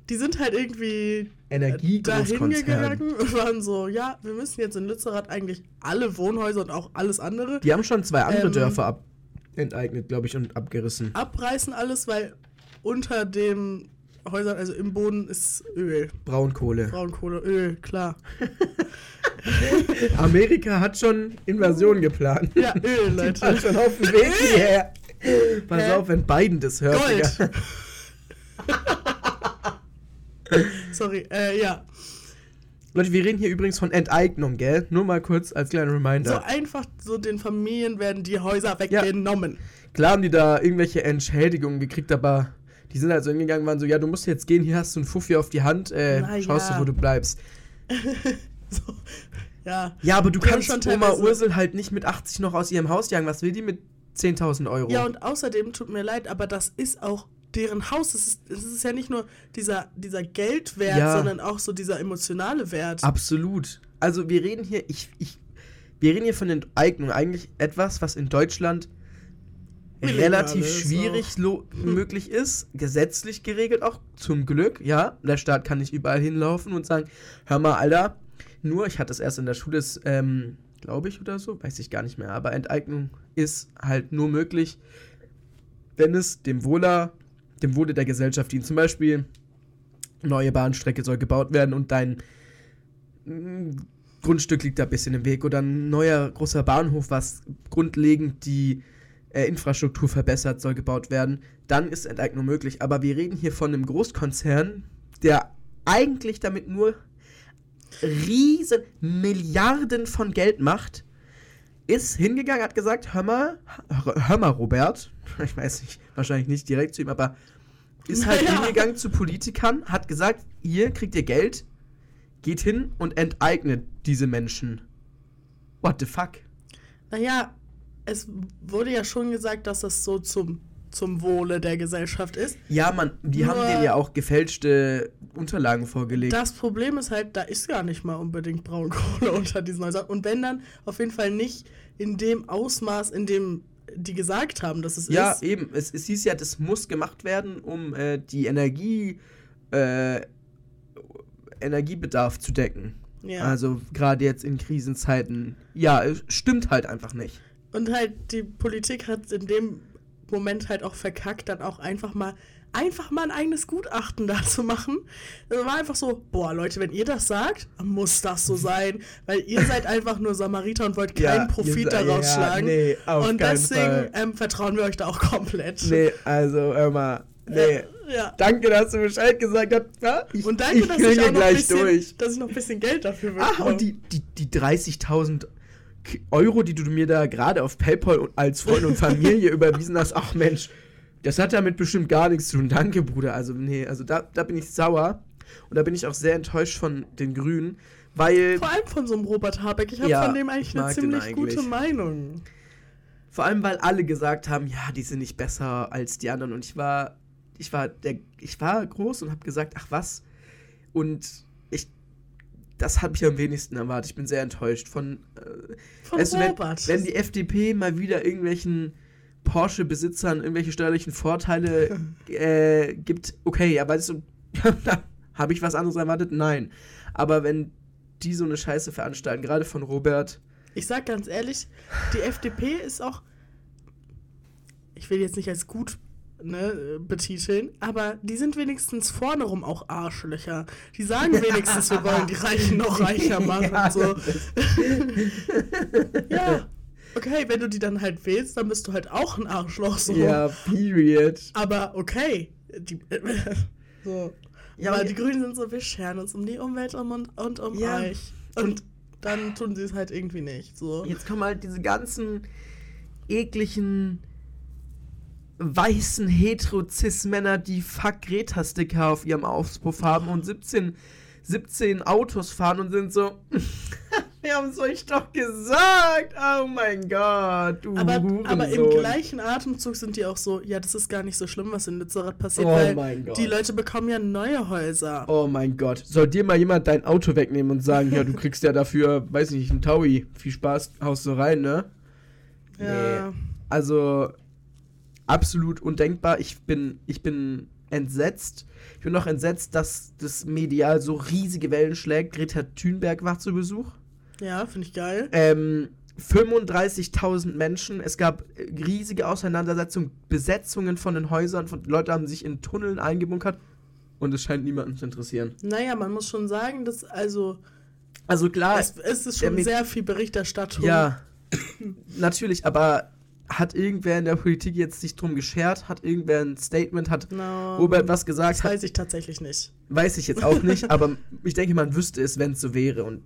die sind halt irgendwie dahin Energiegroßkonzern. gegangen und waren so, ja, wir müssen jetzt in Lützerath eigentlich alle Wohnhäuser und auch alles andere Die haben schon zwei andere Ähm, Dörfer ab enteignet, glaube ich, und abgerissen. abreißen, alles, weil unter den Häusern, also im Boden ist Öl. Braunkohle. Braunkohle, Öl, klar. Amerika hat schon Invasion geplant. Ja, Öl, Die Leute. waren schon auf dem Weg hierher. Pass Hä? auf, wenn Biden das hört. Gold. Sorry, äh, ja. Leute, wir reden hier übrigens von Enteignung, gell? Nur mal kurz als kleiner So Reminder. einfach, so den Familien werden die Häuser weggenommen. Klar haben die da irgendwelche Entschädigungen gekriegt, aber die sind also hingegangen und waren so, ja, du musst jetzt gehen, hier hast du einen Fuffi auf die Hand, äh, Na schaust ja. du, wo du bleibst. So, ja. Ja, aber du haben kannst Oma Ursel halt nicht mit 80 noch aus ihrem Haus jagen. Was will die mit 10.000 Euro? Ja, und außerdem tut mir leid, aber das ist auch deren Haus. Es ist, es ist ja nicht nur dieser, dieser Geldwert, Ja. sondern auch so dieser emotionale Wert. Absolut. Also wir reden hier, ich, ich, wir reden hier von Enteignung. Eigentlich etwas, was in Deutschland Illegal relativ schwierig möglich ist, gesetzlich geregelt auch, zum Glück, ja. Der Staat kann nicht überall hinlaufen und sagen, hör mal, Alter, nur, ich hatte es erst in der Schule, ist, ähm, glaube ich oder so, weiß ich gar nicht mehr, aber Enteignung ist halt nur möglich, wenn es dem Wohler, dem Wohle der Gesellschaft dient. Zum Beispiel, neue Bahnstrecke soll gebaut werden und dein mm, Grundstück liegt da ein bisschen im Weg oder ein neuer großer Bahnhof, was grundlegend die äh, Infrastruktur verbessert, soll gebaut werden, dann ist Enteignung möglich. Aber wir reden hier von einem Großkonzern, der eigentlich damit nur riesen Milliarden von Geld macht, ist hingegangen, hat gesagt, hör mal, hör mal, Robert, ich weiß nicht, wahrscheinlich nicht direkt zu ihm, aber ist halt Naja. hingegangen zu Politikern, hat gesagt, hier kriegt ihr Geld, geht hin und enteignet diese Menschen. What the fuck? Naja, es wurde ja schon gesagt, dass das so zum zum Wohle der Gesellschaft ist. Ja, man, die Nur- haben denen ja auch gefälschte Unterlagen vorgelegt. Das Problem ist halt, da ist gar nicht mal unbedingt Braunkohle unter diesen Häusern. Und wenn dann, auf jeden Fall nicht in dem Ausmaß, in dem die gesagt haben, dass es ja, ist. eben. Es, es hieß ja, das muss gemacht werden, um äh, die Energie, äh, Energiebedarf zu decken. Ja. Also gerade jetzt in Krisenzeiten. Ja, es stimmt halt einfach nicht. Und halt die Politik hat in dem Moment halt auch verkackt, dann auch einfach mal einfach mal ein eigenes Gutachten dazu machen. Das war einfach so, boah Leute, wenn ihr das sagt, muss das so sein, weil ihr seid einfach nur Samariter und wollt keinen Ja, Profit daraus ja, schlagen. nee, auf und deswegen ähm, vertrauen wir euch da auch komplett. Nee, also immer. Nee. Ja. Danke, dass du Bescheid gesagt hast. Ich, Und danke, ich dass, ich auch noch bisschen, durch. dass ich noch ein bisschen Geld dafür bekomme. Ach, und die, die, die 30.000 K- Euro, die du mir da gerade auf PayPal als Freund und Familie überwiesen hast, ach Mensch, das hat damit bestimmt gar nichts zu tun. Danke, Bruder. Also, nee, also da, da bin ich sauer. Und da bin ich auch sehr enttäuscht von den Grünen, weil Vor allem von so einem Robert Habeck. Ich habe Ja, von dem eigentlich ich eine ziemlich eigentlich. gute Meinung. Vor allem, weil alle gesagt haben, ja, die sind nicht besser als die anderen. Und ich war, ich war, der, ich war groß und habe gesagt, ach was. Und ich, das habe ich am wenigsten erwartet. Ich bin sehr enttäuscht von. Äh, Von weißt du, wenn, Robert. wenn die FDP mal wieder irgendwelchen Porsche-Besitzern irgendwelche steuerlichen Vorteile äh, gibt, okay, aber weißt du, habe ich was anderes erwartet? Nein. Aber wenn die so eine Scheiße veranstalten, gerade von Robert, Ich sag ganz ehrlich, die FDP ist auch. Ich will jetzt nicht als gut ne, betiteln, aber die sind wenigstens vorne rum auch Arschlöcher. Die sagen wenigstens, wir wollen die Reichen noch reicher machen Ja, und so. Ja. Okay, wenn du die dann halt wählst, dann bist du halt auch ein Arschloch. So. ja, period. Aber okay. Die, so. Ja, Aber und- die Grünen sind so, wir scheren uns um die Umwelt und, und, und um Ja. euch. Und dann tun sie es halt irgendwie nicht. So. Jetzt kommen halt diese ganzen ekligen weißen hetero-cis-Männer, die fuck Greta-Sticker auf ihrem Auspuff haben und 17, 17 Autos fahren und sind so, wir haben es euch doch gesagt, oh mein Gott, du Aber, aber im Hurensohn." gleichen Atemzug sind die auch so, ja, das ist gar nicht so schlimm, was in Lützerath passiert, Oh weil mein Gott. die Leute bekommen ja neue Häuser. Oh mein Gott. Soll dir mal jemand dein Auto wegnehmen und sagen, ja, du kriegst ja dafür, weiß nicht, einen Taui. Viel Spaß, haust du rein, ne? Ja. Also absolut undenkbar. Ich bin, ich bin entsetzt. Ich bin noch entsetzt, dass das medial so riesige Wellen schlägt. Greta Thunberg war zu Besuch. Ja, finde ich geil. Ähm, 35.000 Menschen. Es gab riesige Auseinandersetzungen, Besetzungen von den Häusern. Von, Leute haben sich in Tunneln eingebunkert. Und es scheint niemanden zu interessieren. Naja, man muss schon sagen, dass also Also klar, es, es ist schon sehr viel Berichterstattung. Ja, natürlich, aber hat irgendwer in der Politik jetzt sich drum geschert? Hat irgendwer ein Statement? Hat No, Robert was gesagt? das weiß ich tatsächlich nicht. weiß ich jetzt auch nicht, aber ich denke, man wüsste es, wenn es so wäre. Und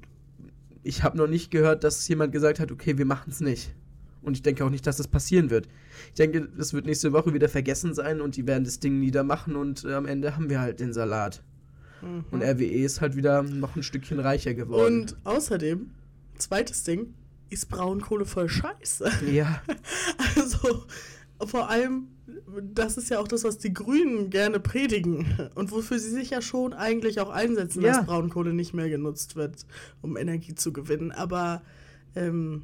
ich habe noch nicht gehört, dass jemand gesagt hat, okay, wir machen es nicht. Und ich denke auch nicht, dass das passieren wird. Ich denke, das wird nächste Woche wieder vergessen sein und die werden das Ding niedermachen und äh, am Ende haben wir halt den Salat. Mhm. Und RWE ist halt wieder noch ein Stückchen reicher geworden. Und außerdem, zweites Ding, ist Braunkohle voll scheiße. ja, Also, vor allem, das ist ja auch das, was die Grünen gerne predigen und wofür sie sich ja schon eigentlich auch einsetzen, Ja. dass Braunkohle nicht mehr genutzt wird, um Energie zu gewinnen. Aber, ähm,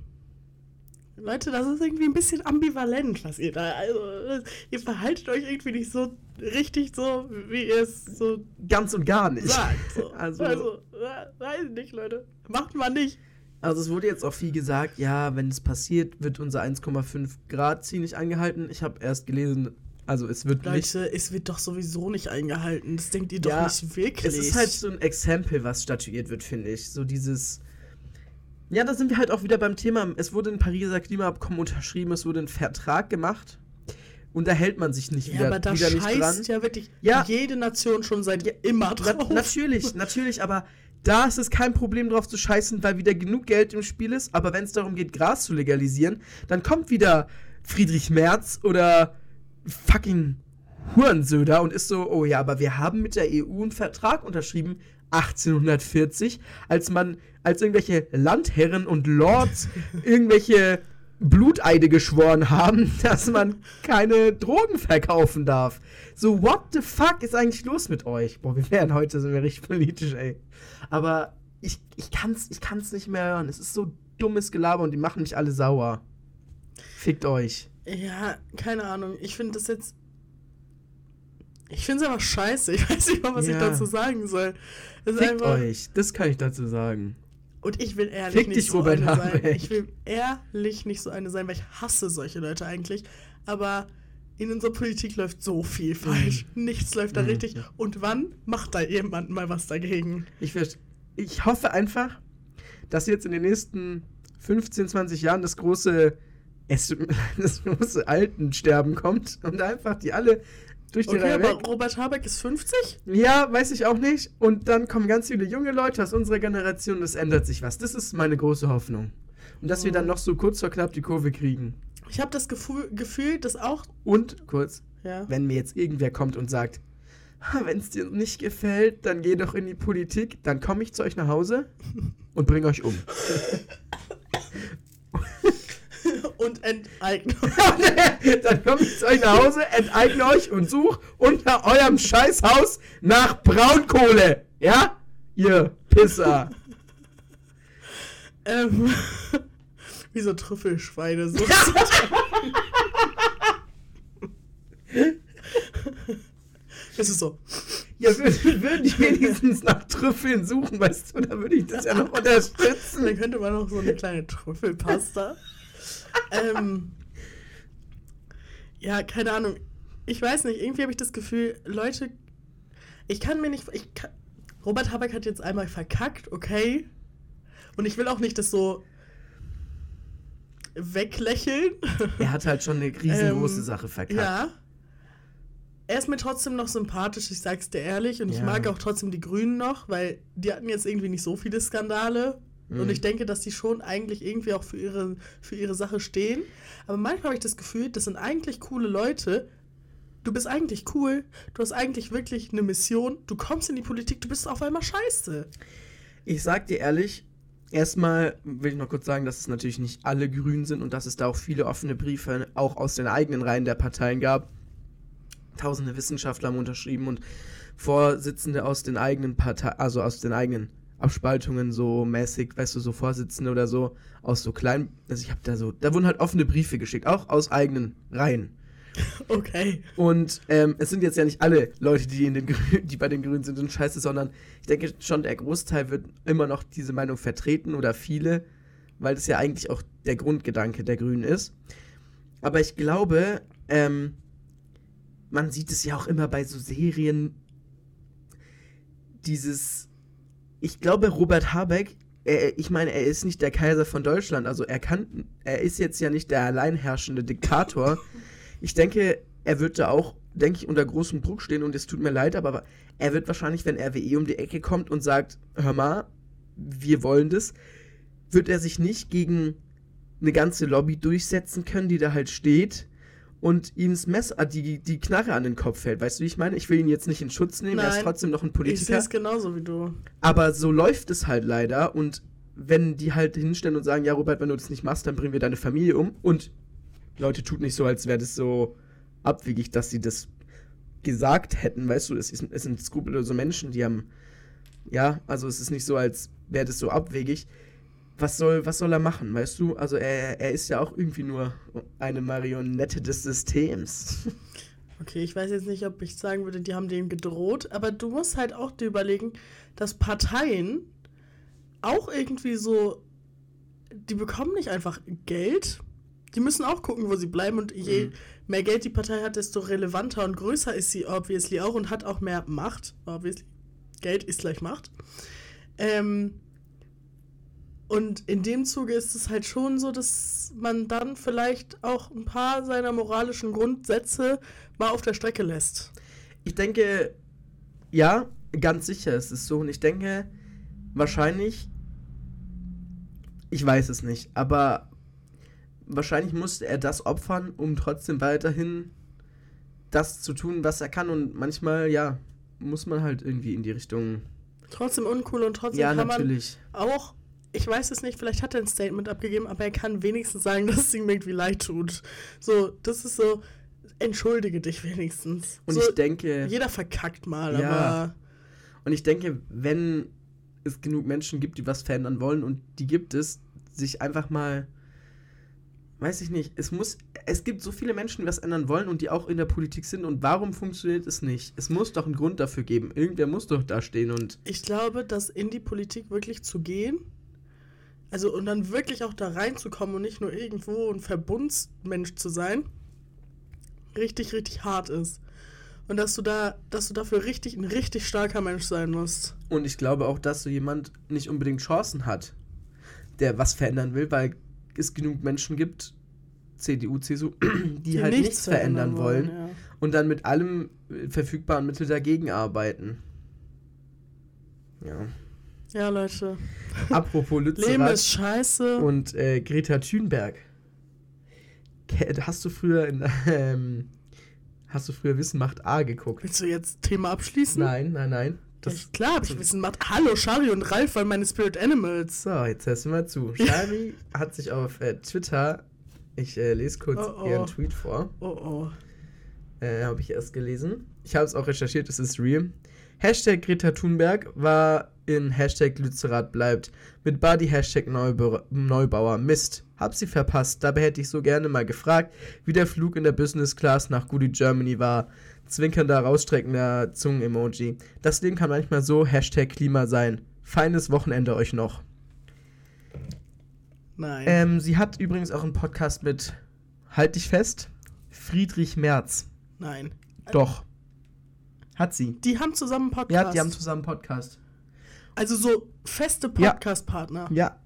Leute, das ist irgendwie ein bisschen ambivalent, was ihr da. Also, ihr verhaltet euch irgendwie nicht so richtig so, wie ihr es so ganz und gar nicht. sagt. So. Also- Also, weiß ich nicht, Leute. Macht man nicht. Also es wurde jetzt auch viel gesagt, ja, wenn es passiert, wird unser 1,5 Grad Ziel nicht eingehalten. Ich habe erst gelesen, also es wird nicht. Leute, es wird doch sowieso nicht eingehalten. Das denkt ihr doch Ja, nicht wirklich. Es ist halt so ein Exempel, was statuiert wird, finde ich. So dieses. Ja, da sind wir halt auch wieder beim Thema. Es wurde ein Pariser Klimaabkommen unterschrieben, es wurde ein Vertrag gemacht. Und da hält man sich nicht Ja, wieder, aber da wieder nicht dran. scheißt ja wirklich Ja. jede Nation schon seit immer Na, drauf. natürlich, natürlich, aber da ist es kein Problem drauf zu scheißen, weil wieder genug Geld im Spiel ist. Aber wenn es darum geht, Gras zu legalisieren, dann kommt wieder Friedrich Merz oder fucking Hurensöder und ist so, oh ja, aber wir haben mit der EU einen Vertrag unterschrieben, 1840, als man, als irgendwelche Landherren und Lords irgendwelche Bluteide geschworen haben, dass man keine Drogen verkaufen darf. So, what the fuck ist eigentlich los mit euch? Boah, wir werden heute sind wir richtig politisch, ey. Aber ich, ich kann's, ich kann's nicht mehr hören. Es ist so dummes Gelaber und die machen mich alle sauer. Fickt euch. Ja, keine Ahnung. Ich finde das jetzt. Ich finde es einfach scheiße. Ich weiß nicht mal, was Ja. ich dazu sagen soll. Es Fickt einfach, euch. Das kann ich dazu sagen. Und ich will ehrlich Fick nicht dich, so Robert eine sein. Habeck. Ich will ehrlich nicht so eine sein, weil ich hasse solche Leute eigentlich. Aber in unserer Politik läuft so viel falsch. Nichts läuft da Mhm. richtig. Und wann macht da jemand mal was dagegen? Ich, ich hoffe einfach, dass jetzt in den nächsten 15, 20 Jahren das große, es, das große Altensterben kommt und einfach die alle durch die Okay, Reihe aber weg. Robert Habeck ist 50? Ja, weiß ich auch nicht. Und dann kommen ganz viele junge Leute aus unserer Generation und es ändert sich was. Das ist meine große Hoffnung. Und dass wir dann noch so kurz vor knapp die Kurve kriegen. Ich habe das Gefühl, Gefühl, dass auch. Und kurz, Ja. wenn mir jetzt irgendwer kommt und sagt, wenn es dir nicht gefällt, dann geh doch in die Politik, dann komme ich zu euch nach Hause und bringe euch um. Und enteignen. dann komme ich zu euch nach Hause, enteigne euch und such unter eurem Scheißhaus nach Braunkohle. Ja? Ihr Pisser. ähm, wie so Trüffelschweine. So. Es ist so. Ja, würde würd ich wenigstens nach Trüffeln suchen, weißt du, da würde ich das ja noch unterstützen. Dann könnte man noch so eine kleine Trüffelpasta. Ähm, ja, keine Ahnung. Ich weiß nicht, irgendwie habe ich das Gefühl, Leute, ich kann mir nicht. Ich kann, Robert Habeck hat jetzt einmal verkackt, okay. Und ich will auch nicht das so weglächeln. Er hat halt schon eine riesengroße Ähm, Sache verkackt. Ja. Er ist mir trotzdem noch sympathisch, ich sag's dir ehrlich. Und ich Ja. mag auch trotzdem die Grünen noch, weil die hatten jetzt irgendwie nicht so viele Skandale. Und Mhm. ich denke, dass die schon eigentlich irgendwie auch für ihre, für ihre Sache stehen. Aber manchmal habe ich das Gefühl, das sind eigentlich coole Leute. Du bist eigentlich cool, du hast eigentlich wirklich eine Mission, du kommst in die Politik, du bist auf einmal scheiße. Ich sag dir ehrlich, erstmal will ich noch kurz sagen, dass es natürlich nicht alle Grünen sind und dass es da auch viele offene Briefe auch aus den eigenen Reihen der Parteien gab. Tausende Wissenschaftler haben unterschrieben und Vorsitzende aus den eigenen Parteien, also aus den eigenen Abspaltungen so mäßig, weißt du, so Vorsitzende oder so, aus so kleinen, also ich habe da so, da wurden halt offene Briefe geschickt, auch aus eigenen Reihen. Okay. Und ähm, es sind jetzt ja nicht alle Leute, die, in den Grü- die bei den Grünen sind und scheiße, sondern ich denke schon, der Großteil wird immer noch diese Meinung vertreten oder viele, weil das ja eigentlich auch der Grundgedanke der Grünen ist. Aber ich glaube, ähm, man sieht es ja auch immer bei so Serien, dieses, ich glaube, Robert Habeck, er, ich meine, er ist nicht der Kaiser von Deutschland, also er kann, er ist jetzt ja nicht der alleinherrschende Diktator. Ich denke, er wird da auch, denke ich, unter großem Druck stehen und es tut mir leid, aber er wird wahrscheinlich, wenn RWE um die Ecke kommt und sagt, hör mal, wir wollen das, wird er sich nicht gegen eine ganze Lobby durchsetzen können, die da halt steht und ihm das Messer, die, die Knarre an den Kopf fällt. Weißt du, wie ich meine? Ich will ihn jetzt nicht in Schutz nehmen, er ist Nein. trotzdem noch ein Ich Politiker. sehe es genauso wie du. Aber so läuft es halt leider. Und wenn die halt hinstellen und sagen, ja, Robert, wenn du das nicht machst, dann bringen wir deine Familie um. Und Leute, tut nicht so, als wäre das so abwegig, dass sie das gesagt hätten. Weißt du, es, ist, es sind skrupellose Menschen, die haben. Ja, also es ist nicht so, als wäre das so abwegig. Was soll, was soll er machen, weißt du? Also er, er ist ja auch irgendwie nur eine Marionette des Systems. Okay, ich weiß jetzt nicht, ob ich sagen würde, die haben denen gedroht, aber du musst halt auch dir überlegen, dass Parteien auch irgendwie so, die bekommen nicht einfach Geld. Die müssen auch gucken, wo sie bleiben und je Mhm. mehr Geld die Partei hat, desto relevanter und größer ist sie obviously auch und hat auch mehr Macht. Obviously. Geld ist gleich Macht. Ähm, und in dem Zuge ist es halt schon so, dass man dann vielleicht auch ein paar seiner moralischen Grundsätze mal auf der Strecke lässt. Ich denke, ja, ganz sicher ist es so. Und ich denke, wahrscheinlich, ich weiß es nicht, aber wahrscheinlich musste er das opfern, um trotzdem weiterhin das zu tun, was er kann. Und manchmal, ja, muss man halt irgendwie in die Richtung. Trotzdem uncool und trotzdem Ja, kann natürlich. man auch ich weiß es nicht, vielleicht hat er ein Statement abgegeben, aber er kann wenigstens sagen, dass es ihm irgendwie leid tut. So, das ist so, entschuldige dich wenigstens. Und so, ich denke. Jeder verkackt mal, Ja. aber. Und ich denke, wenn es genug Menschen gibt, die was verändern wollen und die gibt es, sich einfach mal, weiß ich nicht, es muss, es gibt so viele Menschen, die was ändern wollen und die auch in der Politik sind und warum funktioniert es nicht? Es muss doch einen Grund dafür geben. Irgendwer muss doch da stehen und Ich glaube, dass in die Politik wirklich zu gehen, also und dann wirklich auch da reinzukommen und nicht nur irgendwo ein Verbundsmensch zu sein, richtig, richtig hart ist. Und dass du da, dass du dafür richtig ein richtig starker Mensch sein musst. Und ich glaube auch, dass so jemand nicht unbedingt Chancen hat, der was verändern will, weil es genug Menschen gibt, CDU, CSU, die, halt nichts verändern, wollen, ja. und dann mit allem verfügbaren Mittel dagegen arbeiten. Ja. Ja, Leute. Apropos Leben Lützerath ist scheiße. und äh, Greta Thunberg. Hast du früher in, ähm, hast du früher Wissen macht A geguckt? Willst du jetzt Thema abschließen? Nein, nein, nein. Das, Das klar, hab ich Wissen gemacht. Hallo, Shari und Ralf waren meine Spirit Animals. So, jetzt hörst du mal zu. Shari hat sich auf äh, Twitter, ich äh, lese kurz Oh, oh. ihren Tweet vor, Oh oh. äh, habe ich erst gelesen. Ich habe es auch recherchiert, es ist real. Hashtag Greta Thunberg war in Hashtag Lützerath bleibt. Mit Buddy Hashtag Neubauer, Neubauer. Mist, hab sie verpasst. Dabei hätte ich so gerne mal gefragt, wie der Flug in der Business Class nach Goody Germany war. Zwinkernder, rausstreckender Zungen-Emoji. Das Leben kann manchmal so Hashtag Klima sein. Feines Wochenende euch noch. Nein. Ähm, sie hat übrigens auch einen Podcast mit, halt dich fest, Friedrich Merz. Nein. Doch. Hat sie. Die haben zusammen einen Podcast. Ja, die haben zusammen einen Podcast. Also so feste. Podcast-Partner. Ja,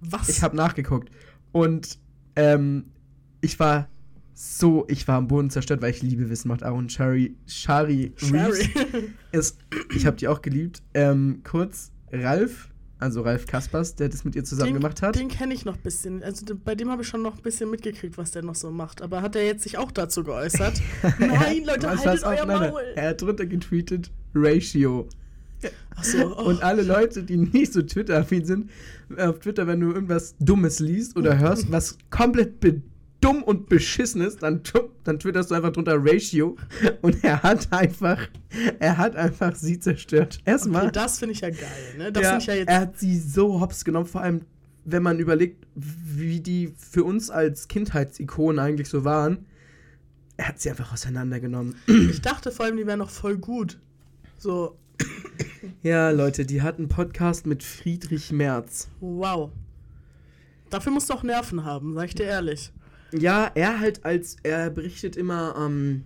Was? ich habe nachgeguckt. Und ähm, ich war so, ich war am Boden zerstört, weil ich liebe Wissen macht Aaron Shari, Shari Reeves. Sherry. Ist, ich habe die auch geliebt. Ähm, kurz, Ralf, also Ralf Kaspers, der das mit ihr zusammen den, gemacht hat. Den kenne ich noch ein bisschen. Also bei dem habe ich schon noch ein bisschen mitgekriegt, was der noch so macht. Aber hat er jetzt sich auch dazu geäußert? Nein, Leute, Was, haltet euer Nein, nein. Maul. Er hat drunter getweetet, Ratio. Achso, oh. Und alle Leute, die nicht so Twitter-affin sind, auf Twitter, wenn du irgendwas Dummes liest oder hörst, was komplett dumm und beschissen ist, dann, dann twitterst du einfach drunter Ratio. Und er hat einfach, er hat einfach sie zerstört. Erstmal. okay, das finde ich ja geil, ne? Das ja, ich ja jetzt. er hat sie so hops genommen, vor allem, wenn man überlegt, wie die für uns als Kindheitsikonen eigentlich so waren. Er hat sie einfach auseinandergenommen. ich dachte vor allem, die wären noch voll gut. So, Ja, Leute, die hat einen Podcast mit Friedrich Merz. wow. Dafür musst du auch Nerven haben, sag ich dir ehrlich. Ja, er halt als, er berichtet immer ähm,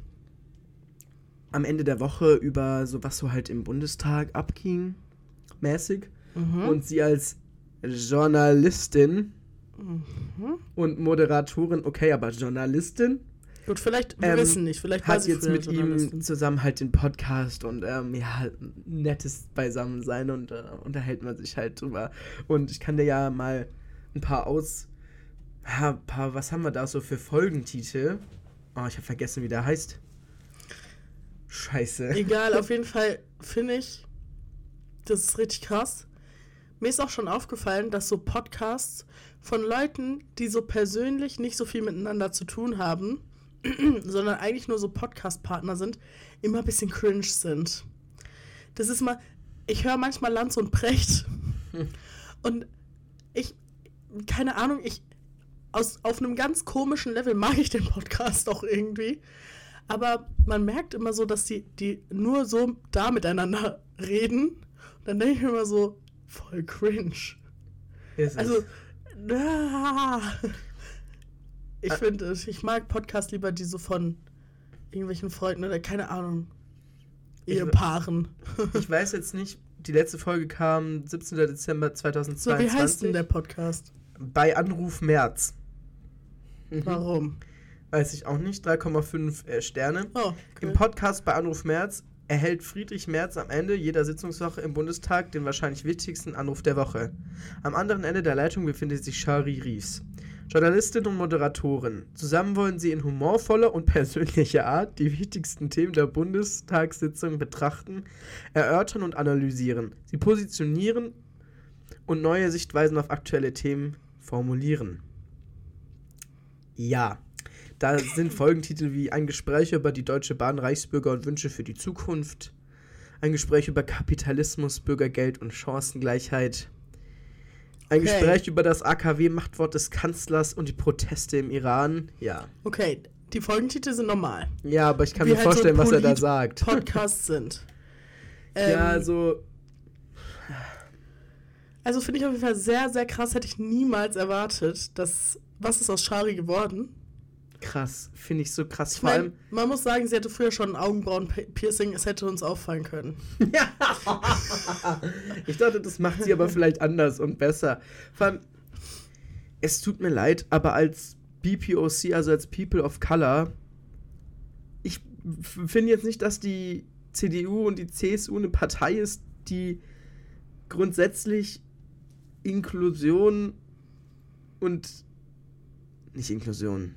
am Ende der Woche über so, was so halt im Bundestag abging, mäßig. Mhm. Und sie als Journalistin Mhm. und Moderatorin, okay, aber Journalistin, Gut, vielleicht, wir Ähm, wissen nicht, vielleicht hat sie jetzt mit ihm zusammen halt den Podcast und ähm, ja, nettes Beisammensein und äh, unterhält man sich halt drüber. Und ich kann dir ja mal ein paar aus. Was haben wir da so für Folgentitel? Oh, ich habe vergessen, wie der heißt. Scheiße. Egal, auf jeden Fall finde ich, das ist richtig krass. Mir ist auch schon aufgefallen, dass so Podcasts von Leuten, die so persönlich nicht so viel miteinander zu tun haben, sondern eigentlich nur so Podcast-Partner sind, immer ein bisschen cringe sind. Das ist mal, ich höre manchmal Lanz und Precht und ich, keine Ahnung, ich, aus, auf einem ganz komischen Level mag ich den Podcast auch irgendwie. Aber man merkt immer so, dass die, die nur so da miteinander reden. Und dann denke ich mir immer so, voll cringe. Ist. Also, ah. ich Ä- finde, ich mag Podcasts lieber, die so von irgendwelchen Freunden oder keine Ahnung, Ich Ehepaaren. ich weiß jetzt nicht, die letzte Folge kam 17. Dezember So, 2022. wie heißt denn der Podcast? Bei Anruf März. Mhm. Warum? Weiß ich auch nicht. 3,5 äh, Sterne. Oh, Im okay. Podcast bei Anruf Merz erhält Friedrich Merz am Ende jeder Sitzungswoche im Bundestag den wahrscheinlich wichtigsten Anruf der Woche. Am anderen Ende der Leitung befindet sich Shari Ries. Journalistin und Moderatorin. Zusammen wollen sie in humorvoller und persönlicher Art die wichtigsten Themen der Bundestagssitzung betrachten, erörtern und analysieren. Sie positionieren und neue Sichtweisen auf aktuelle Themen formulieren. Ja, da sind Folgentitel wie ein Gespräch über die Deutsche Bahn, Reichsbürger und Wünsche für die Zukunft, ein Gespräch über Kapitalismus, Bürgergeld und Chancengleichheit, ein Okay. Gespräch über das AKW-Machtwort des Kanzlers und die Proteste im Iran. Ja. Okay, die Folgentitel sind normal. Ja, aber ich kann Wie mir halt so vorstellen, was er da sagt. Podcasts sind. Ähm, ja, also Also finde ich auf jeden Fall sehr, sehr krass. Hätte ich niemals erwartet, dass. Was ist aus Shari geworden? krass. Finde ich so krass. Ich Vor allem. man muss sagen, sie hatte früher schon ein Augenbrauen-Piercing. Es hätte uns auffallen können. Ja. ich dachte, das macht sie aber vielleicht anders und besser. Vor allem, es tut mir leid, aber als BPOC, also als People of Color, ich finde jetzt nicht, dass die CDU und die CSU eine Partei ist, die grundsätzlich Inklusion und nicht Inklusion.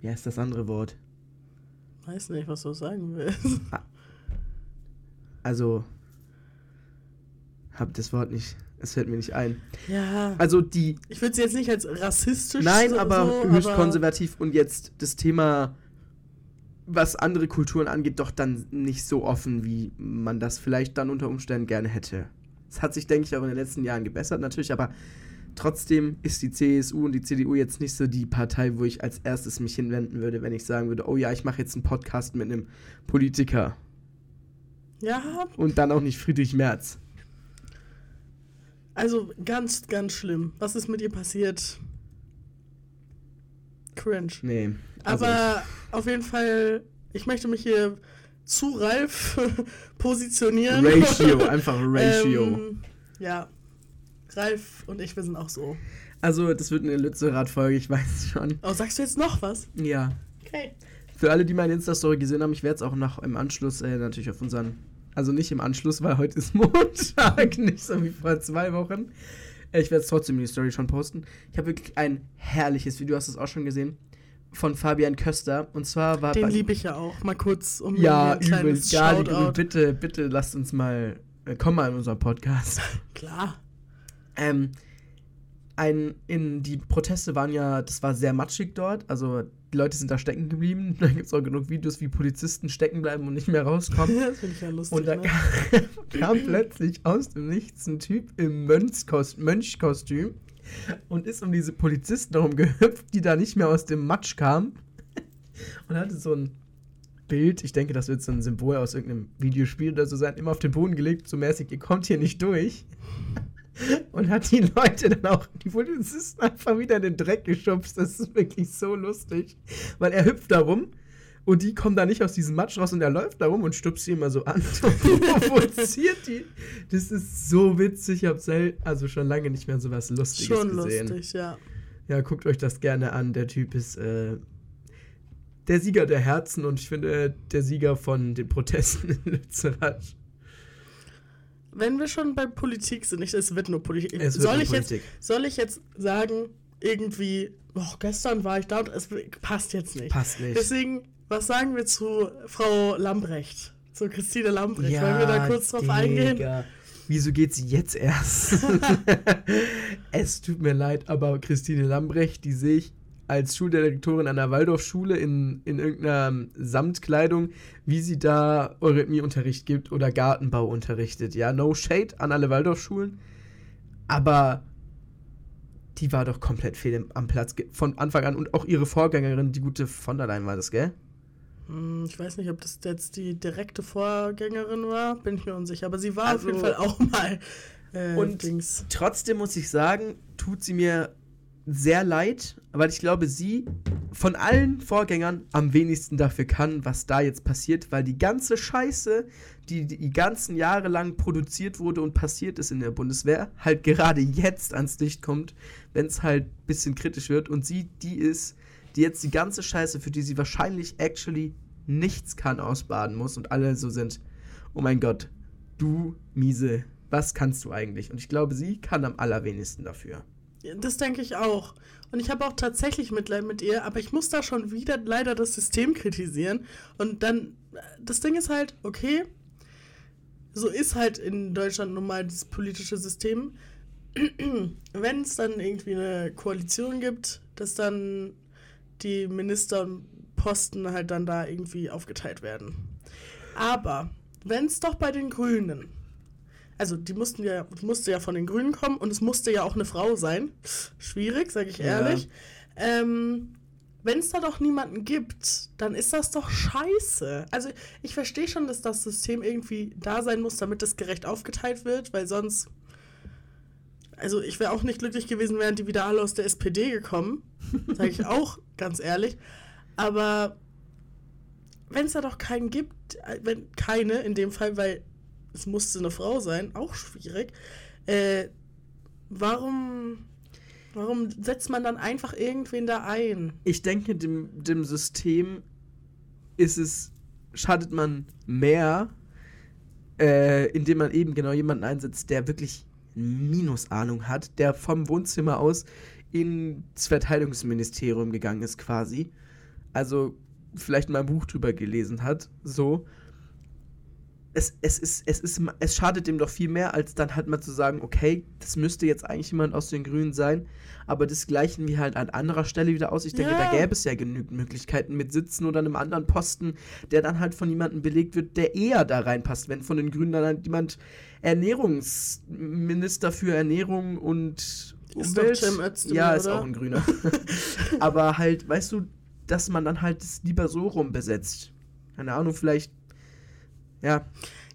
Wie heißt das andere Wort? Weiß nicht, was du sagen willst. Also, hab das Wort nicht. Es fällt mir nicht ein. Ja. Also die. Ich würde sie jetzt nicht als rassistisch Nein, so, aber so, höchst aber- konservativ und jetzt das Thema, was andere Kulturen angeht, doch dann nicht so offen, wie man das vielleicht dann unter Umständen gerne hätte. Es hat sich, denke ich, auch in den letzten Jahren gebessert natürlich, aber trotzdem ist die CSU und die CDU jetzt nicht so die Partei, wo ich als erstes mich hinwenden würde, wenn ich sagen würde, oh ja, ich mache jetzt einen Podcast mit einem Politiker Ja, und dann auch nicht Friedrich Merz. also ganz, ganz schlimm. Was ist mit ihr passiert? Cringe. Nee. also Aber auf jeden Fall, ich möchte mich hier zu Ralf positionieren. Ratio, einfach Ratio. Ähm, ja. Ralf und ich, wir sind auch so. Also, das wird eine Lützerath-Folge, ich weiß schon. Oh, sagst du jetzt noch was? Ja. Okay. Für alle, die meine Insta-Story gesehen haben, ich werde es auch noch im Anschluss äh, natürlich auf unseren. Also nicht im Anschluss, weil heute ist Montag, nicht so wie vor zwei Wochen. Äh, ich werde es trotzdem in die Story schon posten. Ich habe wirklich ein herrliches Video, hast du es auch schon gesehen? Von Fabian Köster. Und zwar war. Den liebe ich ja auch. Mal kurz um Ja, ein übel, kleines gar nicht übel. Shoutout. Bitte, bitte lasst uns mal. Äh, komm mal in unseren Podcast. Klar. Ähm, ein, in die Proteste waren ja, das war sehr matschig dort, also die Leute sind da stecken geblieben. Da gibt es auch genug Videos, wie Polizisten stecken bleiben und nicht mehr rauskommen. das finde ich ja lustig. Und da ne? kam, plötzlich aus dem Nichts ein Typ im Mönchskost Mönchkostüm und ist um diese Polizisten herumgehüpft, die da nicht mehr aus dem Matsch kamen. Und hatte so ein Bild, ich denke, das wird so ein Symbol aus irgendeinem Videospiel oder so sein, immer auf den Boden gelegt, so mäßig, ihr kommt hier nicht durch. Und hat die Leute dann auch, die Polizisten einfach wieder in den Dreck geschubst. Das ist wirklich so lustig. Weil er hüpft da rum und die kommen da nicht aus diesem Matsch raus und er läuft da rum und stupst sie immer so an und provoziert die. Das ist so witzig. Ich habe also schon lange nicht mehr so was Lustiges Schon gesehen. lustig, ja. Ja, guckt euch das gerne an. Der Typ ist äh, der Sieger der Herzen und ich finde äh, der Sieger von den Protesten in Lützerath. Wenn wir schon bei Politik sind, nicht, es wird nur Politik. Es wird soll, nur ich Politik. Jetzt, soll ich jetzt sagen, irgendwie, oh, gestern war ich da und es passt jetzt nicht. Passt nicht. Deswegen, was sagen wir zu Frau Lambrecht? Zu Christine Lambrecht? Wollen wir da kurz drauf Digga. eingehen? Wieso geht sie jetzt erst? es tut mir leid, aber Christine Lambrecht, die sehe ich als Schuldirektorin an der Waldorfschule in, in irgendeiner Samtkleidung, wie sie da Eurythmieunterricht gibt oder Gartenbau unterrichtet. Ja, no shade an alle Waldorfschulen, aber die war doch komplett fehl am Platz von Anfang an und auch ihre Vorgängerin, die gute von der Leyen war das, gell? Hm, Ich weiß nicht, ob das jetzt die direkte Vorgängerin war, bin ich mir unsicher. Aber sie war Also- auf jeden Fall auch mal äh, Und- Dings. Trotzdem muss ich sagen, tut sie mir sehr leid, weil ich glaube, sie von allen Vorgängern am wenigsten dafür kann, was da jetzt passiert, weil die ganze Scheiße, die die ganzen Jahre lang produziert wurde und passiert ist in der Bundeswehr, halt gerade jetzt ans Licht kommt, wenn es halt ein bisschen kritisch wird und sie die ist, die jetzt die ganze Scheiße, für die sie wahrscheinlich actually nichts kann, ausbaden muss und alle so sind, oh mein Gott, du miese, was kannst du eigentlich? Und ich glaube, sie kann am allerwenigsten dafür. Das denke ich auch. Und ich habe auch tatsächlich Mitleid mit ihr, aber ich muss da schon wieder leider das System kritisieren. Und dann, das Ding ist halt, okay, so ist halt in Deutschland nun mal das politische System. Wenn es dann irgendwie eine Koalition gibt, dass dann die Ministerposten halt dann da irgendwie aufgeteilt werden. Aber wenn es doch bei den Grünen, also die mussten ja, musste ja von den Grünen kommen und es musste ja auch eine Frau sein. Schwierig, sage ich ehrlich. Ja. Ähm, wenn es da doch niemanden gibt, dann ist das doch scheiße. Also ich verstehe schon, dass das System irgendwie da sein muss, damit es gerecht aufgeteilt wird, weil sonst. Also ich wäre auch nicht glücklich gewesen, wären die wieder alle aus der SPD gekommen. Sage ich auch, ganz ehrlich. Aber wenn es da doch keinen gibt, äh, wenn keine in dem Fall, weil es musste eine Frau sein, auch schwierig. Äh, warum, warum setzt man dann einfach irgendwen da ein? Ich denke, dem, dem System ist es, schadet man mehr, äh, indem man eben genau jemanden einsetzt, der wirklich Minusahnung hat, der vom Wohnzimmer aus ins Verteidigungsministerium gegangen ist quasi. Also vielleicht mal ein Buch drüber gelesen hat, so. Es, es, ist, es, ist, es schadet dem doch viel mehr, als dann halt mal zu sagen, okay, das müsste jetzt eigentlich jemand aus den Grünen sein, aber das gleichen wir halt an anderer Stelle wieder aus. Ich denke, ja. da gäbe es ja genügend Möglichkeiten mit Sitzen oder einem anderen Posten, der dann halt von jemandem belegt wird, der eher da reinpasst, wenn von den Grünen dann halt jemand Ernährungsminister für Ernährung und Umwelt. Ist doch Özdemir, ja, ist oder? auch ein Grüner. aber halt, weißt du, dass man dann halt es lieber so rum besetzt. Keine Ahnung, vielleicht. Ja.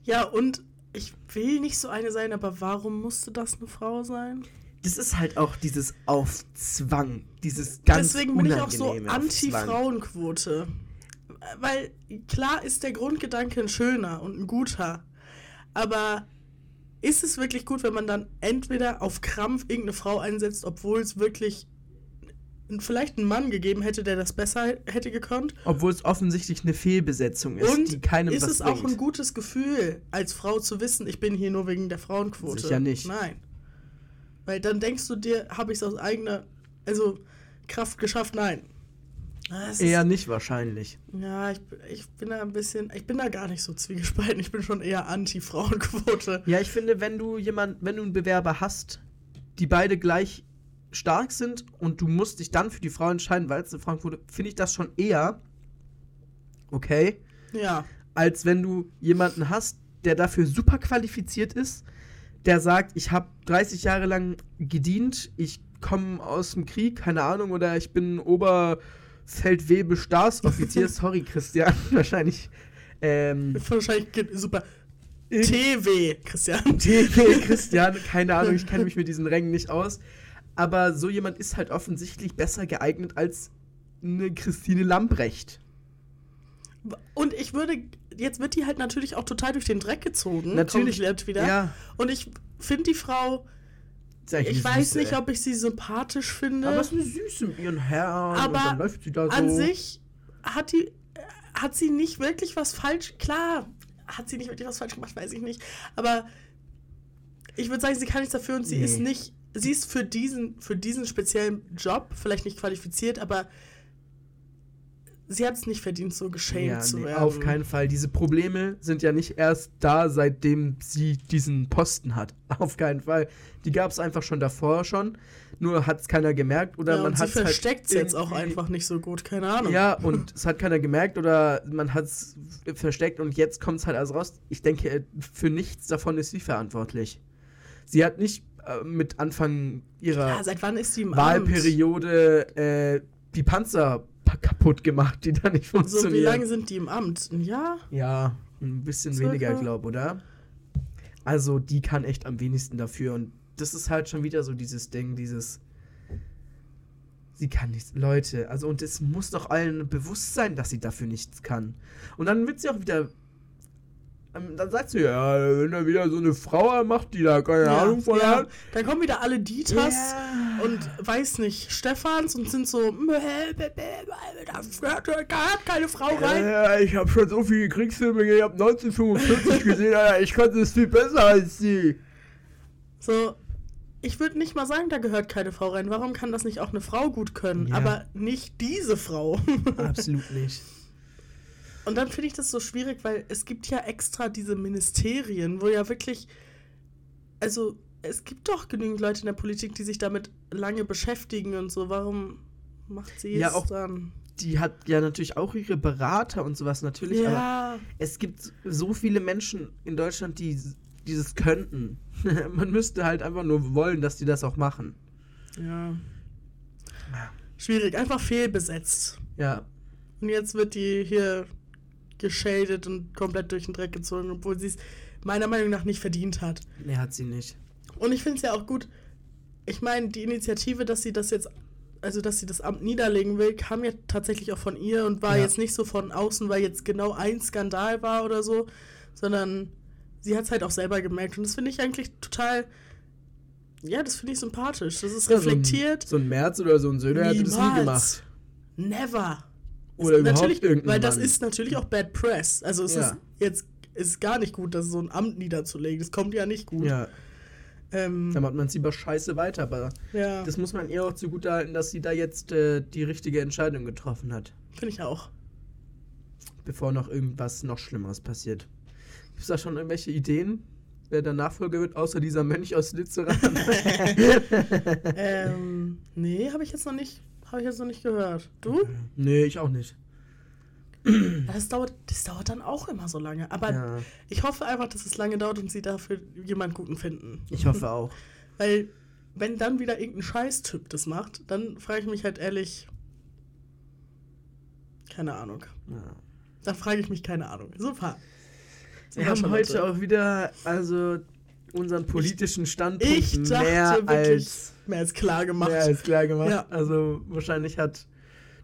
Ja, und ich will nicht so eine sein, aber warum musste das eine Frau sein? Das ist halt auch dieses Aufzwang, dieses ganz Deswegen bin ich auch so anti-Frauenquote. Weil klar ist der Grundgedanke ein schöner und ein guter, aber ist es wirklich gut, wenn man dann entweder auf Krampf irgendeine Frau einsetzt, obwohl es wirklich vielleicht einen Mann gegeben hätte, der das besser hätte gekonnt. Obwohl es offensichtlich eine Fehlbesetzung ist, und die keinem ist was es bringt. auch ein gutes Gefühl, als Frau zu wissen, ich bin hier nur wegen der Frauenquote. Sicher nicht. Nein. Weil dann denkst du dir, habe ich es aus eigener also Kraft geschafft? Nein. Das eher ist, nicht wahrscheinlich. Ja, ich, ich bin da ein bisschen, ich bin da gar nicht so zwiegespalten. Ich bin schon eher anti-Frauenquote. Ja, ich finde, wenn du jemand, wenn du einen Bewerber hast, die beide gleich stark sind und du musst dich dann für die Frau entscheiden, weil es eine Frauenquote, finde ich das schon eher okay. Ja. Als wenn du jemanden hast, der dafür super qualifiziert ist, der sagt, ich habe 30 Jahre lang gedient, ich komme aus dem Krieg, keine Ahnung, oder ich bin Oberfeldwebel Stabsoffizier. Sorry, Christian, wahrscheinlich. Ähm, wahrscheinlich super. TW, Christian. TW, Christian, keine Ahnung, ich kenne mich mit diesen Rängen nicht aus aber so jemand ist halt offensichtlich besser geeignet als eine Christine Lambrecht. Und ich würde, jetzt wird die halt natürlich auch total durch den Dreck gezogen. Natürlich. Komplett wieder. Ja. Und ich finde die Frau, ich weiß nicht, ob ich sie sympathisch finde. Aber es ist eine Süße mit ihren Haaren aber läuft sie da so. An sich hat die, hat sie nicht wirklich was falsch, klar, hat sie nicht wirklich was falsch gemacht, weiß ich nicht. Aber ich würde sagen, sie kann nichts dafür und sie nee. ist nicht sie ist für diesen, für diesen speziellen Job vielleicht nicht qualifiziert, aber sie hat es nicht verdient, so geschämt ja, zu nee, werden. Auf keinen Fall. Diese Probleme sind ja nicht erst da, seitdem sie diesen Posten hat. Auf keinen Fall. Die gab es einfach schon davor schon. Nur hat es keiner gemerkt oder ja, man hat es halt versteckt es jetzt auch einfach nicht so gut, keine Ahnung. Ja, und es hat keiner gemerkt oder man hat es versteckt und jetzt kommt es halt alles raus. Ich denke, für nichts davon ist sie verantwortlich. Sie hat nicht äh, mit Anfang ihrer ja, seit wann ist sie im Wahlperiode äh, die Panzer kaputt gemacht, die da nicht funktionieren. So, wie lange sind die im Amt? Ein Jahr? Ja, ein bisschen Circa. weniger, glaube oder? Also, die kann echt am wenigsten dafür. Und das ist halt schon wieder so dieses Ding, dieses. Sie kann nichts. Leute, also, und es muss doch allen bewusst sein, dass sie dafür nichts kann. Und dann wird sie auch wieder dann sagt sie, ja, wenn er wieder so eine Frau macht, die da keine ja, Ahnung von ja. hat. Dann kommen wieder alle Dieters yeah. und weiß nicht, Stephans und sind so, da hat keine Frau rein. Ja, ich habe schon so viele Kriegsfilme ich habe 1945 gesehen, ich konnte es viel besser als sie. So, ich würde nicht mal sagen, da gehört keine Frau rein. Warum kann das nicht auch eine Frau gut können? Ja. Aber nicht diese Frau. Absolut nicht. Und dann finde ich das so schwierig, weil es gibt ja extra diese Ministerien, wo ja wirklich, also es gibt doch genügend Leute in der Politik, die sich damit lange beschäftigen und so. Warum macht sie Ja, es auch dann? Die hat ja natürlich auch ihre Berater und sowas natürlich, aber Ja, es gibt so viele Menschen in Deutschland, die dieses könnten. Man müsste halt einfach nur wollen, dass die das auch machen. ja. Schwierig, einfach fehlbesetzt. Ja, Und jetzt wird die hier geschadet und komplett durch den Dreck gezogen, obwohl sie es meiner Meinung nach nicht verdient hat. nee, hat sie nicht. Und ich finde es ja auch gut. Ich meine, die Initiative, dass sie das jetzt, also dass sie das Amt niederlegen will, kam ja tatsächlich auch von ihr und war Ja. jetzt nicht so von außen, weil jetzt genau ein Skandal war oder so, sondern sie hat es halt auch selber gemerkt. Und das finde ich eigentlich total, ja, das finde ich sympathisch. Das ist Ja, reflektiert. So ein, so ein Merz oder so ein Söder hätte das nie gemacht. Never. Oder überhaupt natürlich, irgendein Weil das Mann. ist natürlich auch Bad Press. Also es Ja. ist jetzt ist gar nicht gut, das so ein Amt niederzulegen. Das kommt ja nicht gut. Ja, Ähm, dann macht man es lieber scheiße weiter, aber ja das muss man ihr auch zugutehalten, dass sie da jetzt äh, die richtige Entscheidung getroffen hat, finde ich auch. bevor noch irgendwas noch Schlimmeres passiert. Gibt es da schon irgendwelche Ideen, wer der Nachfolger wird, außer dieser Mönch aus Lützerath? ähm, nee, habe ich jetzt noch nicht, habe ich jetzt noch nicht gehört. Du? nee, ich auch nicht. Das dauert, das dauert dann auch immer so lange. Aber Ja, ich hoffe einfach, dass es lange dauert und sie dafür jemanden guten finden. ich hoffe auch. Weil wenn dann wieder irgendein Scheißtyp das macht, dann frage ich mich halt ehrlich, keine Ahnung. Ja. Dann frage ich mich keine Ahnung. Super. Wir haben heute auch wieder also unseren politischen Standpunkt Ich dachte mehr wirklich, als mehr als klar gemacht. mehr als klar gemacht. Ja. Also wahrscheinlich hat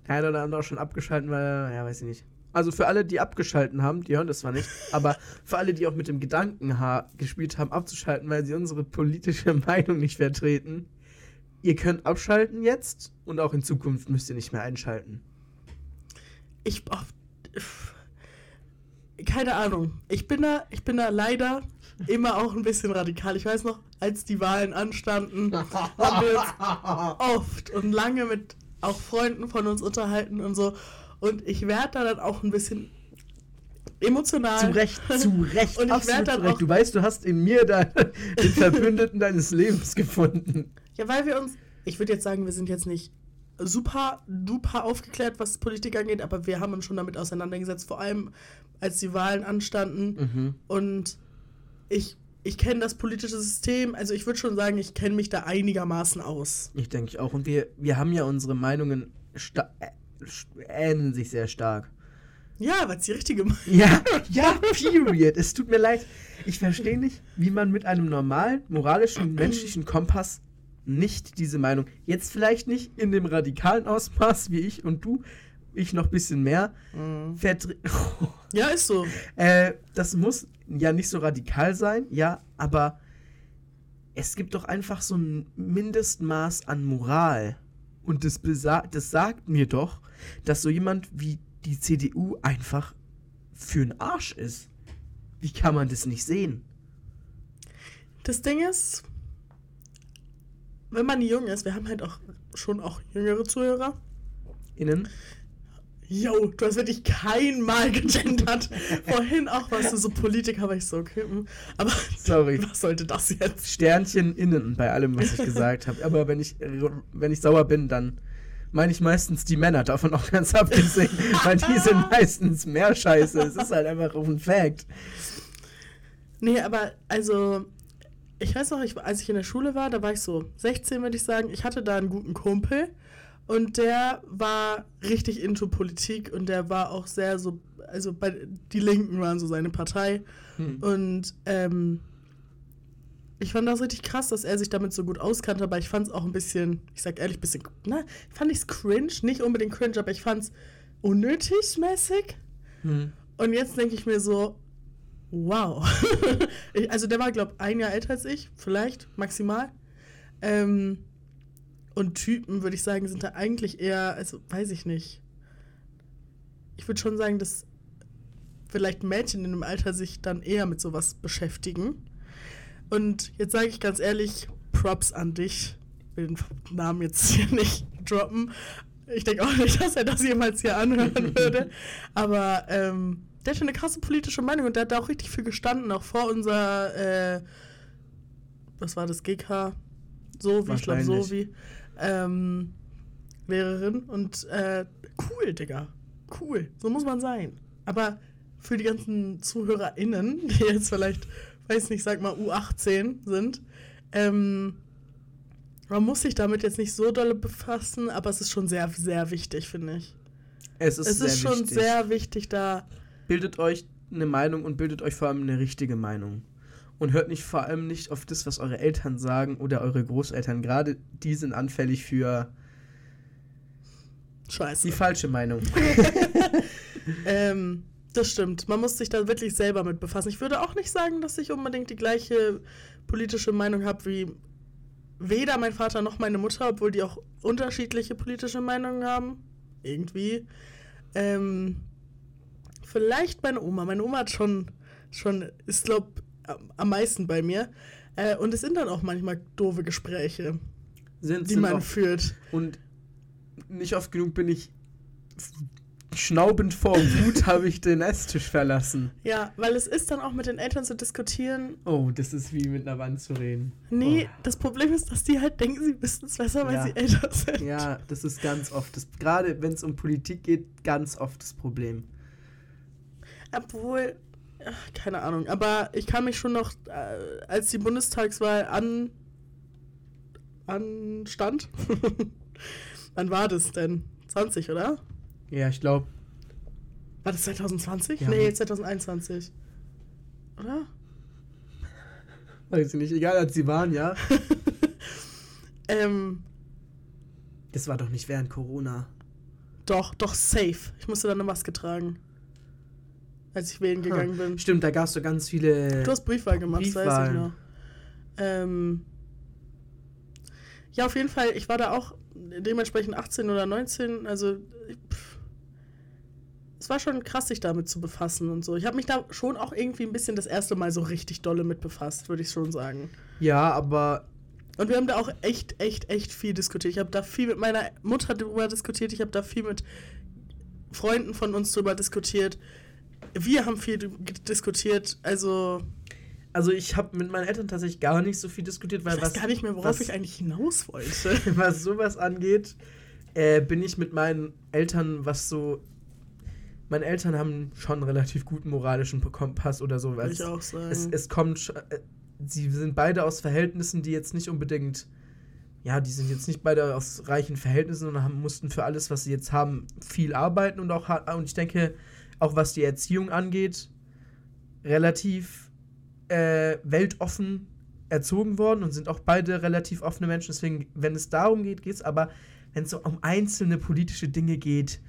der eine oder andere auch schon abgeschalten, weil ja weiß ich nicht. Also für alle, die abgeschalten haben, die hören das zwar nicht, aber für alle, die auch mit dem Gedanken ha gespielt haben, abzuschalten, weil sie unsere politische Meinung nicht vertreten, ihr könnt abschalten jetzt und auch in Zukunft müsst ihr nicht mehr einschalten. Ich. Oh, keine Ahnung. Ich bin da, ich bin da leider immer auch ein bisschen radikal. Ich weiß noch, als die Wahlen anstanden, haben wir uns oft und lange mit auch Freunden von uns unterhalten und so. Und ich werde da dann auch ein bisschen emotional. Zu Recht, zu Recht, Und ich absolut werd dann auch- Du weißt, du hast in mir da den Verbündeten deines Lebens gefunden. Ja, weil wir uns, ich würde jetzt sagen, wir sind jetzt nicht super duper aufgeklärt, was Politik angeht, aber wir haben uns schon damit auseinandergesetzt, vor allem als die Wahlen anstanden. Mhm. Und ich, ich kenne das politische System, also ich würde schon sagen, ich kenne mich da einigermaßen aus. Ich denke ich auch. Und wir, wir haben ja unsere Meinungen äh, ähneln sich sehr stark. Ja, weil es die richtige Meinung Ja, ja, period. Es tut mir leid. Ich verstehe nicht, wie man mit einem normalen, moralischen, menschlichen Kompass nicht diese Meinung, jetzt vielleicht nicht in dem radikalen Ausmaß wie ich und du, ich noch ein bisschen mehr, vertre Ja, ist so. äh, das muss ja nicht so radikal sein, ja, aber es gibt doch einfach so ein Mindestmaß an Moral. Und das, das sagt mir doch, dass so jemand wie die CDU einfach für einen Arsch ist. Wie kann man das nicht sehen? Das Ding ist, wenn man jung ist, wir haben halt auch schon auch jüngere Zuhörer. Innen? Yo, du hast wirklich kein Mal gegendert. Vorhin auch warst du so Politiker, aber ich so, okay. hm. Aber Sorry. was sollte das jetzt? Sternchen innen bei allem, was ich gesagt habe. Aber wenn ich, wenn ich sauer bin, dann meine ich meistens die Männer, davon auch ganz abgesehen, weil die sind meistens mehr Scheiße. Es ist halt einfach ein Fact. Nee, aber also, ich weiß noch, ich, als ich in der Schule war, da war ich so 16, würde ich sagen. Ich hatte da einen guten Kumpel und der war richtig into Politik und der war auch sehr so, also bei, die Linken waren so seine Partei. Hm. Und ähm, ich fand das richtig krass, dass er sich damit so gut auskannte, aber ich fand es auch ein bisschen, ich sag ehrlich, ein bisschen, na, fand ich es cringe, nicht unbedingt cringe, aber ich fand es unnötig mäßig. Hm. Und jetzt denke ich mir so, wow. ich, also der war, glaube ich, ein Jahr älter als ich, vielleicht, maximal. Ähm, und Typen, würde ich sagen, sind da eigentlich eher, also weiß ich nicht. Ich würde schon sagen, dass vielleicht Mädchen in dem Alter sich dann eher mit sowas beschäftigen. Und jetzt sage ich ganz ehrlich, Props an dich. Ich will den Namen jetzt hier nicht droppen. Ich denke auch nicht, dass er das jemals hier anhören würde. Aber ähm, der hat schon eine krasse politische Meinung und der hat da auch richtig viel gestanden, auch vor unserer, äh, was war das, GK? So wie, ich glaube, so wie, ähm, Lehrerin. Und äh, cool, Digga. Cool. So muss man sein. Aber für die ganzen ZuhörerInnen, die jetzt vielleicht, weiß nicht, sag mal U18 sind, ähm, man muss sich damit jetzt nicht so dolle befassen, aber es ist schon sehr, sehr wichtig, finde ich. Es ist, Es ist schon wichtig. sehr wichtig, da. bildet euch eine Meinung und bildet euch vor allem eine richtige Meinung. Und hört nicht vor allem nicht auf das, was eure Eltern sagen oder eure Großeltern. Gerade die sind anfällig für Scheiße. die falsche Meinung. Ähm, das stimmt. Man muss sich da wirklich selber mit befassen. Ich würde auch nicht sagen, dass ich unbedingt die gleiche politische Meinung habe wie weder mein Vater noch meine Mutter, obwohl die auch unterschiedliche politische Meinungen haben. Irgendwie. Ähm, vielleicht meine Oma. Meine Oma hat schon, schon ist, glaube am meisten bei mir. Äh, und es sind dann auch manchmal doofe Gespräche, Sind, die sind man auch, führt. und nicht oft genug bin ich schnaubend vor Wut habe ich den Esstisch verlassen. Ja, weil es ist dann auch mit den Eltern zu diskutieren, Oh, das ist wie mit einer Wand zu reden. Nee, Oh. das Problem ist, dass die halt denken, sie wissen es besser, weil Ja. sie älter sind. Ja, das ist ganz oft das. Gerade wenn es um Politik geht, ganz oft das Problem. Obwohl, ach, keine Ahnung, aber ich kann mich schon noch, äh, als die Bundestagswahl an anstand, wann war das denn? 20, oder? Ja, ich glaube, War das 2020? Ja. Nee, 2021. Oder? weiß ich nicht, egal als sie waren, ja. ähm, Das war doch nicht während Corona. doch, doch, safe. Ich musste dann eine Maske tragen. Als ich wählen gegangen bin. Stimmt, da gab es so ganz viele. Du hast Briefwahl gemacht, weiß ich noch. Ähm, ja, auf jeden Fall, ich war da auch dementsprechend 18 oder 19, also pff, es war schon krass, sich damit zu befassen und so. Ich habe mich da schon auch irgendwie ein bisschen das erste Mal so richtig dolle mit befasst, würde ich schon sagen. Ja, aber Und wir haben da auch echt, echt, echt viel diskutiert. Ich habe da viel mit meiner Mutter drüber diskutiert, ich habe da viel mit Freunden von uns drüber diskutiert. Wir haben viel diskutiert, also also ich habe mit meinen Eltern tatsächlich gar nicht so viel diskutiert, weil ich weiß was, gar nicht mehr, worauf was, ich eigentlich hinaus wollte. was sowas angeht, äh, bin ich mit meinen Eltern, was so. Meine Eltern haben schon einen relativ guten moralischen Kompass oder so. Würde ich auch sagen. es, es kommt. äh, Sie sind beide aus Verhältnissen, die jetzt nicht unbedingt. Ja, die sind jetzt nicht beide aus reichen Verhältnissen und haben, mussten für alles, was sie jetzt haben, viel arbeiten und auch hart. Und ich denke, auch was die Erziehung angeht, relativ äh, weltoffen erzogen worden und sind auch beide relativ offene Menschen. Deswegen, wenn es darum geht, geht es. Aber wenn es so um einzelne politische Dinge geht,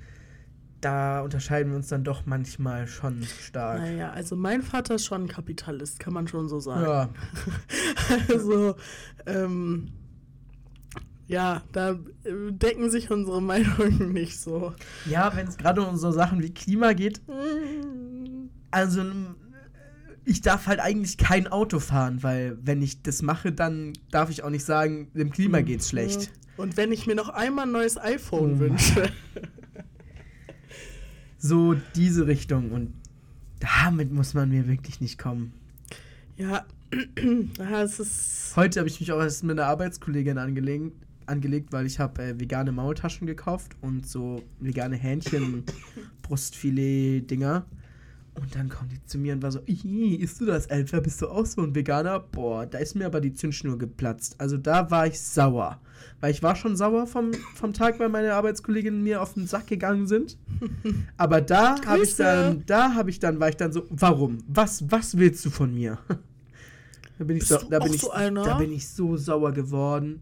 da unterscheiden wir uns dann doch manchmal schon stark. naja, also mein Vater ist schon ein Kapitalist, kann man schon so sagen. Ja, also, ähm, ja, da äh, decken sich unsere Meinungen nicht so. ja wenn es gerade um so Sachen wie Klima geht, also m, ich darf halt eigentlich kein Auto fahren, weil wenn ich das mache, dann darf ich auch nicht sagen, dem Klima geht's schlecht. Und wenn ich mir noch einmal ein neues iPhone Oh. wünsche. So diese Richtung und damit muss man mir wirklich nicht kommen. Ja, ja, es ist. Heute habe ich mich auch erst mit einer Arbeitskollegin angelegt, angelegt weil ich habe äh, vegane Maultaschen gekauft und so vegane Hähnchen Brustfilet-Dinger. Und dann kommt die zu mir und war so, "Ih, isst du das etwa? Bist du auch so ein Veganer? Boah, da ist mir aber die Zündschnur geplatzt. Also da war ich sauer. Weil ich war schon sauer vom, vom Tag, weil meine Arbeitskolleginnen mir auf den Sack gegangen sind. Aber da habe ich dann, da habe ich dann, war ich dann so, warum? Was, was willst du von mir? Da bin ich so, da bin ich, so da bin ich so sauer geworden.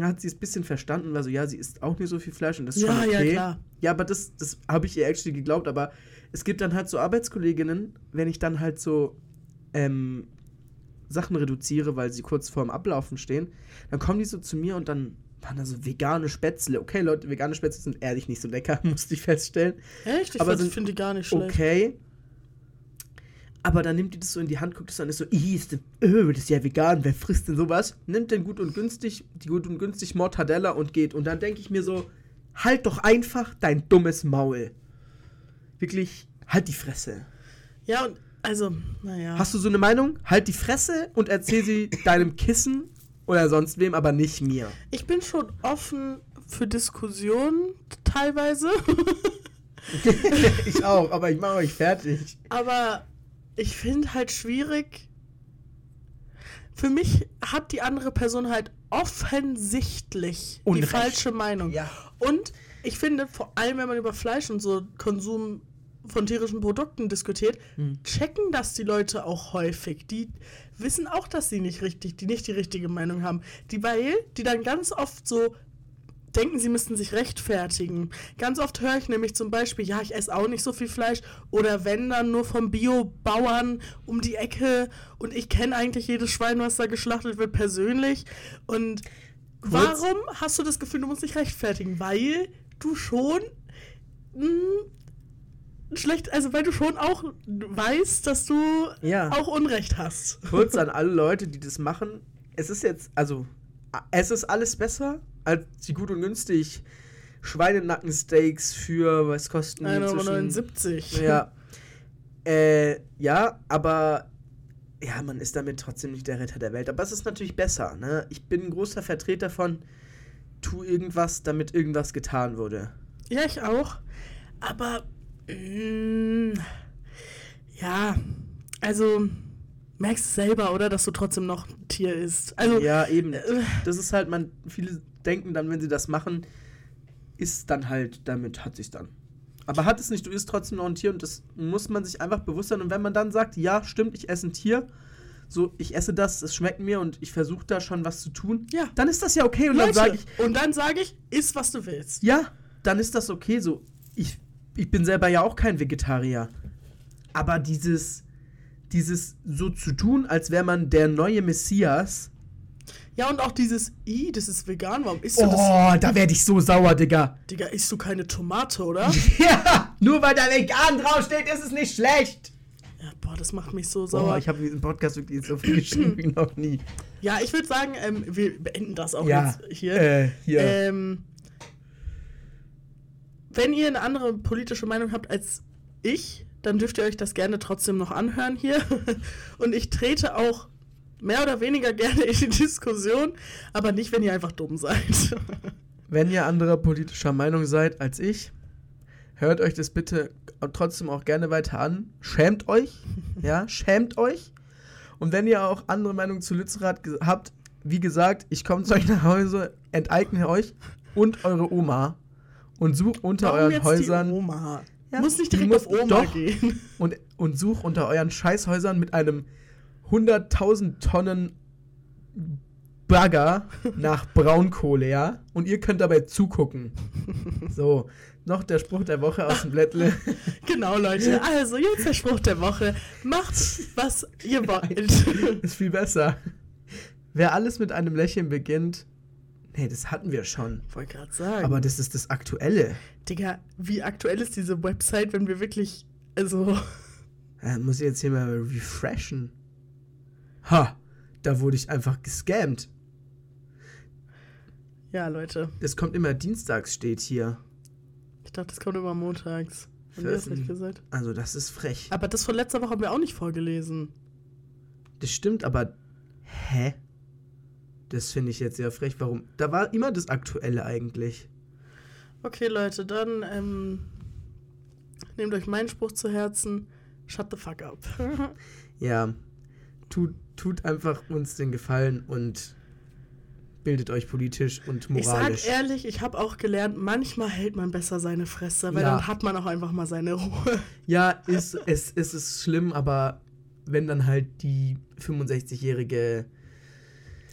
Hat sie es ein bisschen verstanden, war so, ja, sie isst auch nicht so viel Fleisch und das ist Ja, schon ja, okay. klar. Ja, aber das, das habe ich ihr actually geglaubt, aber es gibt dann halt so Arbeitskolleginnen, wenn ich dann halt so ähm, Sachen reduziere, weil sie kurz vorm Ablaufen stehen, dann kommen die so zu mir und dann waren da so vegane Spätzle. Okay, Leute, vegane Spätzle sind ehrlich nicht so lecker, musste ich feststellen. Echt? Ich Aber fand- sind finde die gar nicht schlecht. Okay. Aber dann nimmt die das so in die Hand, guckt es an, ist so, "Ih, ist öh, das ist ja vegan, wer frisst denn sowas? Nimmt denn gut und günstig, die gut und günstig Mortadella und geht. Und dann denke ich mir so, halt doch einfach dein dummes Maul. Wirklich, halt die Fresse. Ja, und also, naja. Hast du so eine Meinung? Halt die Fresse und erzähl sie deinem Kissen oder sonst wem, aber nicht mir. Ich bin schon offen für Diskussionen teilweise. ich auch, aber ich mache euch fertig. Aber ich finde halt schwierig. Für mich hat die andere Person halt offensichtlich Unrecht. die falsche Meinung. Ja. Und ich finde, vor allem wenn man über Fleisch und so Konsum von tierischen Produkten diskutiert, Hm. checken das die Leute auch häufig. Die wissen auch, dass sie nicht richtig, die nicht die richtige Meinung haben. Die, weil die dann ganz oft so denken, sie müssten sich rechtfertigen. Ganz oft höre ich nämlich zum Beispiel, ja, ich esse auch nicht so viel Fleisch oder wenn dann nur vom Bio-Bauern um die Ecke und ich kenne eigentlich jedes Schwein, was da geschlachtet wird, persönlich. Und Kurz- warum hast du das Gefühl, du musst dich rechtfertigen? Weil du schon mh, schlecht, also weil du schon auch weißt, dass du Ja. auch Unrecht hast. Kurz an alle Leute, die das machen. Es ist jetzt, also, es ist alles besser als die gut und günstig Schweinenackensteaks für, was kosten die 1,79 Euro. Ja. Äh, ja, aber ja, man ist damit trotzdem nicht der Retter der Welt. Aber es ist natürlich besser, ne? Ich bin ein großer Vertreter von tu irgendwas, damit irgendwas getan wurde. Ja, ich auch. Aber mm, ja, also merkst du selber, oder, dass du trotzdem noch ein Tier isst. Also Ja, eben. äh, Das ist halt, man, viele denken dann, wenn sie das machen, ist dann halt, damit hat sich's dann. Aber hat es nicht, du isst trotzdem noch ein Tier und das muss man sich einfach bewusst sein. Und wenn man dann sagt, ja, stimmt, ich esse ein Tier, so, ich esse das, es schmeckt mir und ich versuche da schon was zu tun, Ja. dann ist das ja okay. Und dann Leute, sage ich, und dann sage ich, iss was du willst. ja, dann ist das okay. So, ich, ich bin selber ja auch kein Vegetarier. Aber dieses, dieses so zu tun, als wäre man der neue Messias, Ja, und auch dieses, i, das ist vegan, warum isst du das? oh, da werde ich so sauer, Digga. Digga, isst du keine Tomate, oder? Ja, nur weil da vegan draufsteht, ist es nicht schlecht. ja, boah, das macht mich so Oh, sauer. ich habe diesen Podcast wirklich so viel geschrieben wie noch nie. ja, ich würde sagen, ähm, wir beenden das auch Ja, jetzt hier. Äh, hier. Ähm, wenn ihr eine andere politische Meinung habt als ich, dann dürft ihr euch das gerne trotzdem noch anhören hier. Und ich trete auch mehr oder weniger gerne in die Diskussion, aber nicht, wenn ihr einfach dumm seid. Wenn ihr anderer politischer Meinung seid als ich, hört euch das bitte trotzdem auch gerne weiter an. Schämt euch. Ja, schämt euch. Und wenn ihr auch andere Meinung zu Lützerath habt, wie gesagt, ich komme zu euch nach Hause, enteigne euch und eure Oma und such unter Warum euren jetzt Häusern Die Oma. Ja, Muss nicht die direkt auf Oma doch. gehen. und, und such unter euren Scheißhäusern mit einem 100.000 Tonnen Bagger nach Braunkohle, ja? Und ihr könnt dabei zugucken. So, noch der Spruch der Woche aus dem Blättle. Genau, Leute. Also, jetzt der Spruch der Woche. Macht, was ihr wollt. Ist viel besser. Wer alles mit einem Lächeln beginnt, nee, das hatten wir schon. Wollte gerade sagen. Aber das ist das Aktuelle. Digga, wie aktuell ist diese Website, wenn wir wirklich. Also. Äh, muss ich jetzt hier mal refreshen. Ha, da wurde ich einfach gescammt. Ja, Leute. Das kommt immer dienstags, steht hier. Ich dachte, das kommt immer montags. Haben wir das nicht gesagt? Also, das ist frech. Aber das von letzter Woche haben wir auch nicht vorgelesen. Das stimmt, aber. Hä? Das finde ich jetzt sehr frech. Warum? Da war immer das Aktuelle eigentlich. Okay, Leute, dann ähm, nehmt euch meinen Spruch zu Herzen. Shut the fuck up. Ja. Tut, tut einfach uns den Gefallen und bildet euch politisch und ich sag moralisch. ehrlich, ich habe auch gelernt, manchmal hält man besser seine Fresse, weil Ja. dann hat man auch einfach mal seine Ruhe. Ja, ist, es, es ist schlimm, aber wenn dann halt die 65-jährige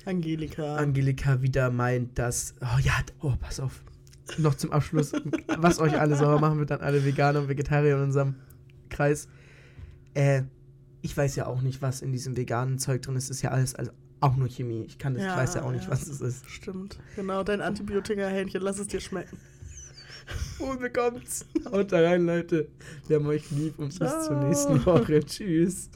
Angelika. Angelika wieder meint, dass. Oh ja, oh, pass auf. Noch zum Abschluss, was euch alle sauer machen wird, dann alle Veganer und Vegetarier in unserem Kreis. Äh, ich weiß ja auch nicht, was in diesem veganen Zeug drin ist. Ist ja alles also auch nur Chemie. Ich kann das, ich weiß ja auch nicht, was es ist. Stimmt. Genau, dein Antibiotika-Hähnchen, lass es dir schmecken. Unbekommt's. Haut da rein, Leute. Wir haben euch lieb und bis zur Ciao. nächsten Woche. Tschüss.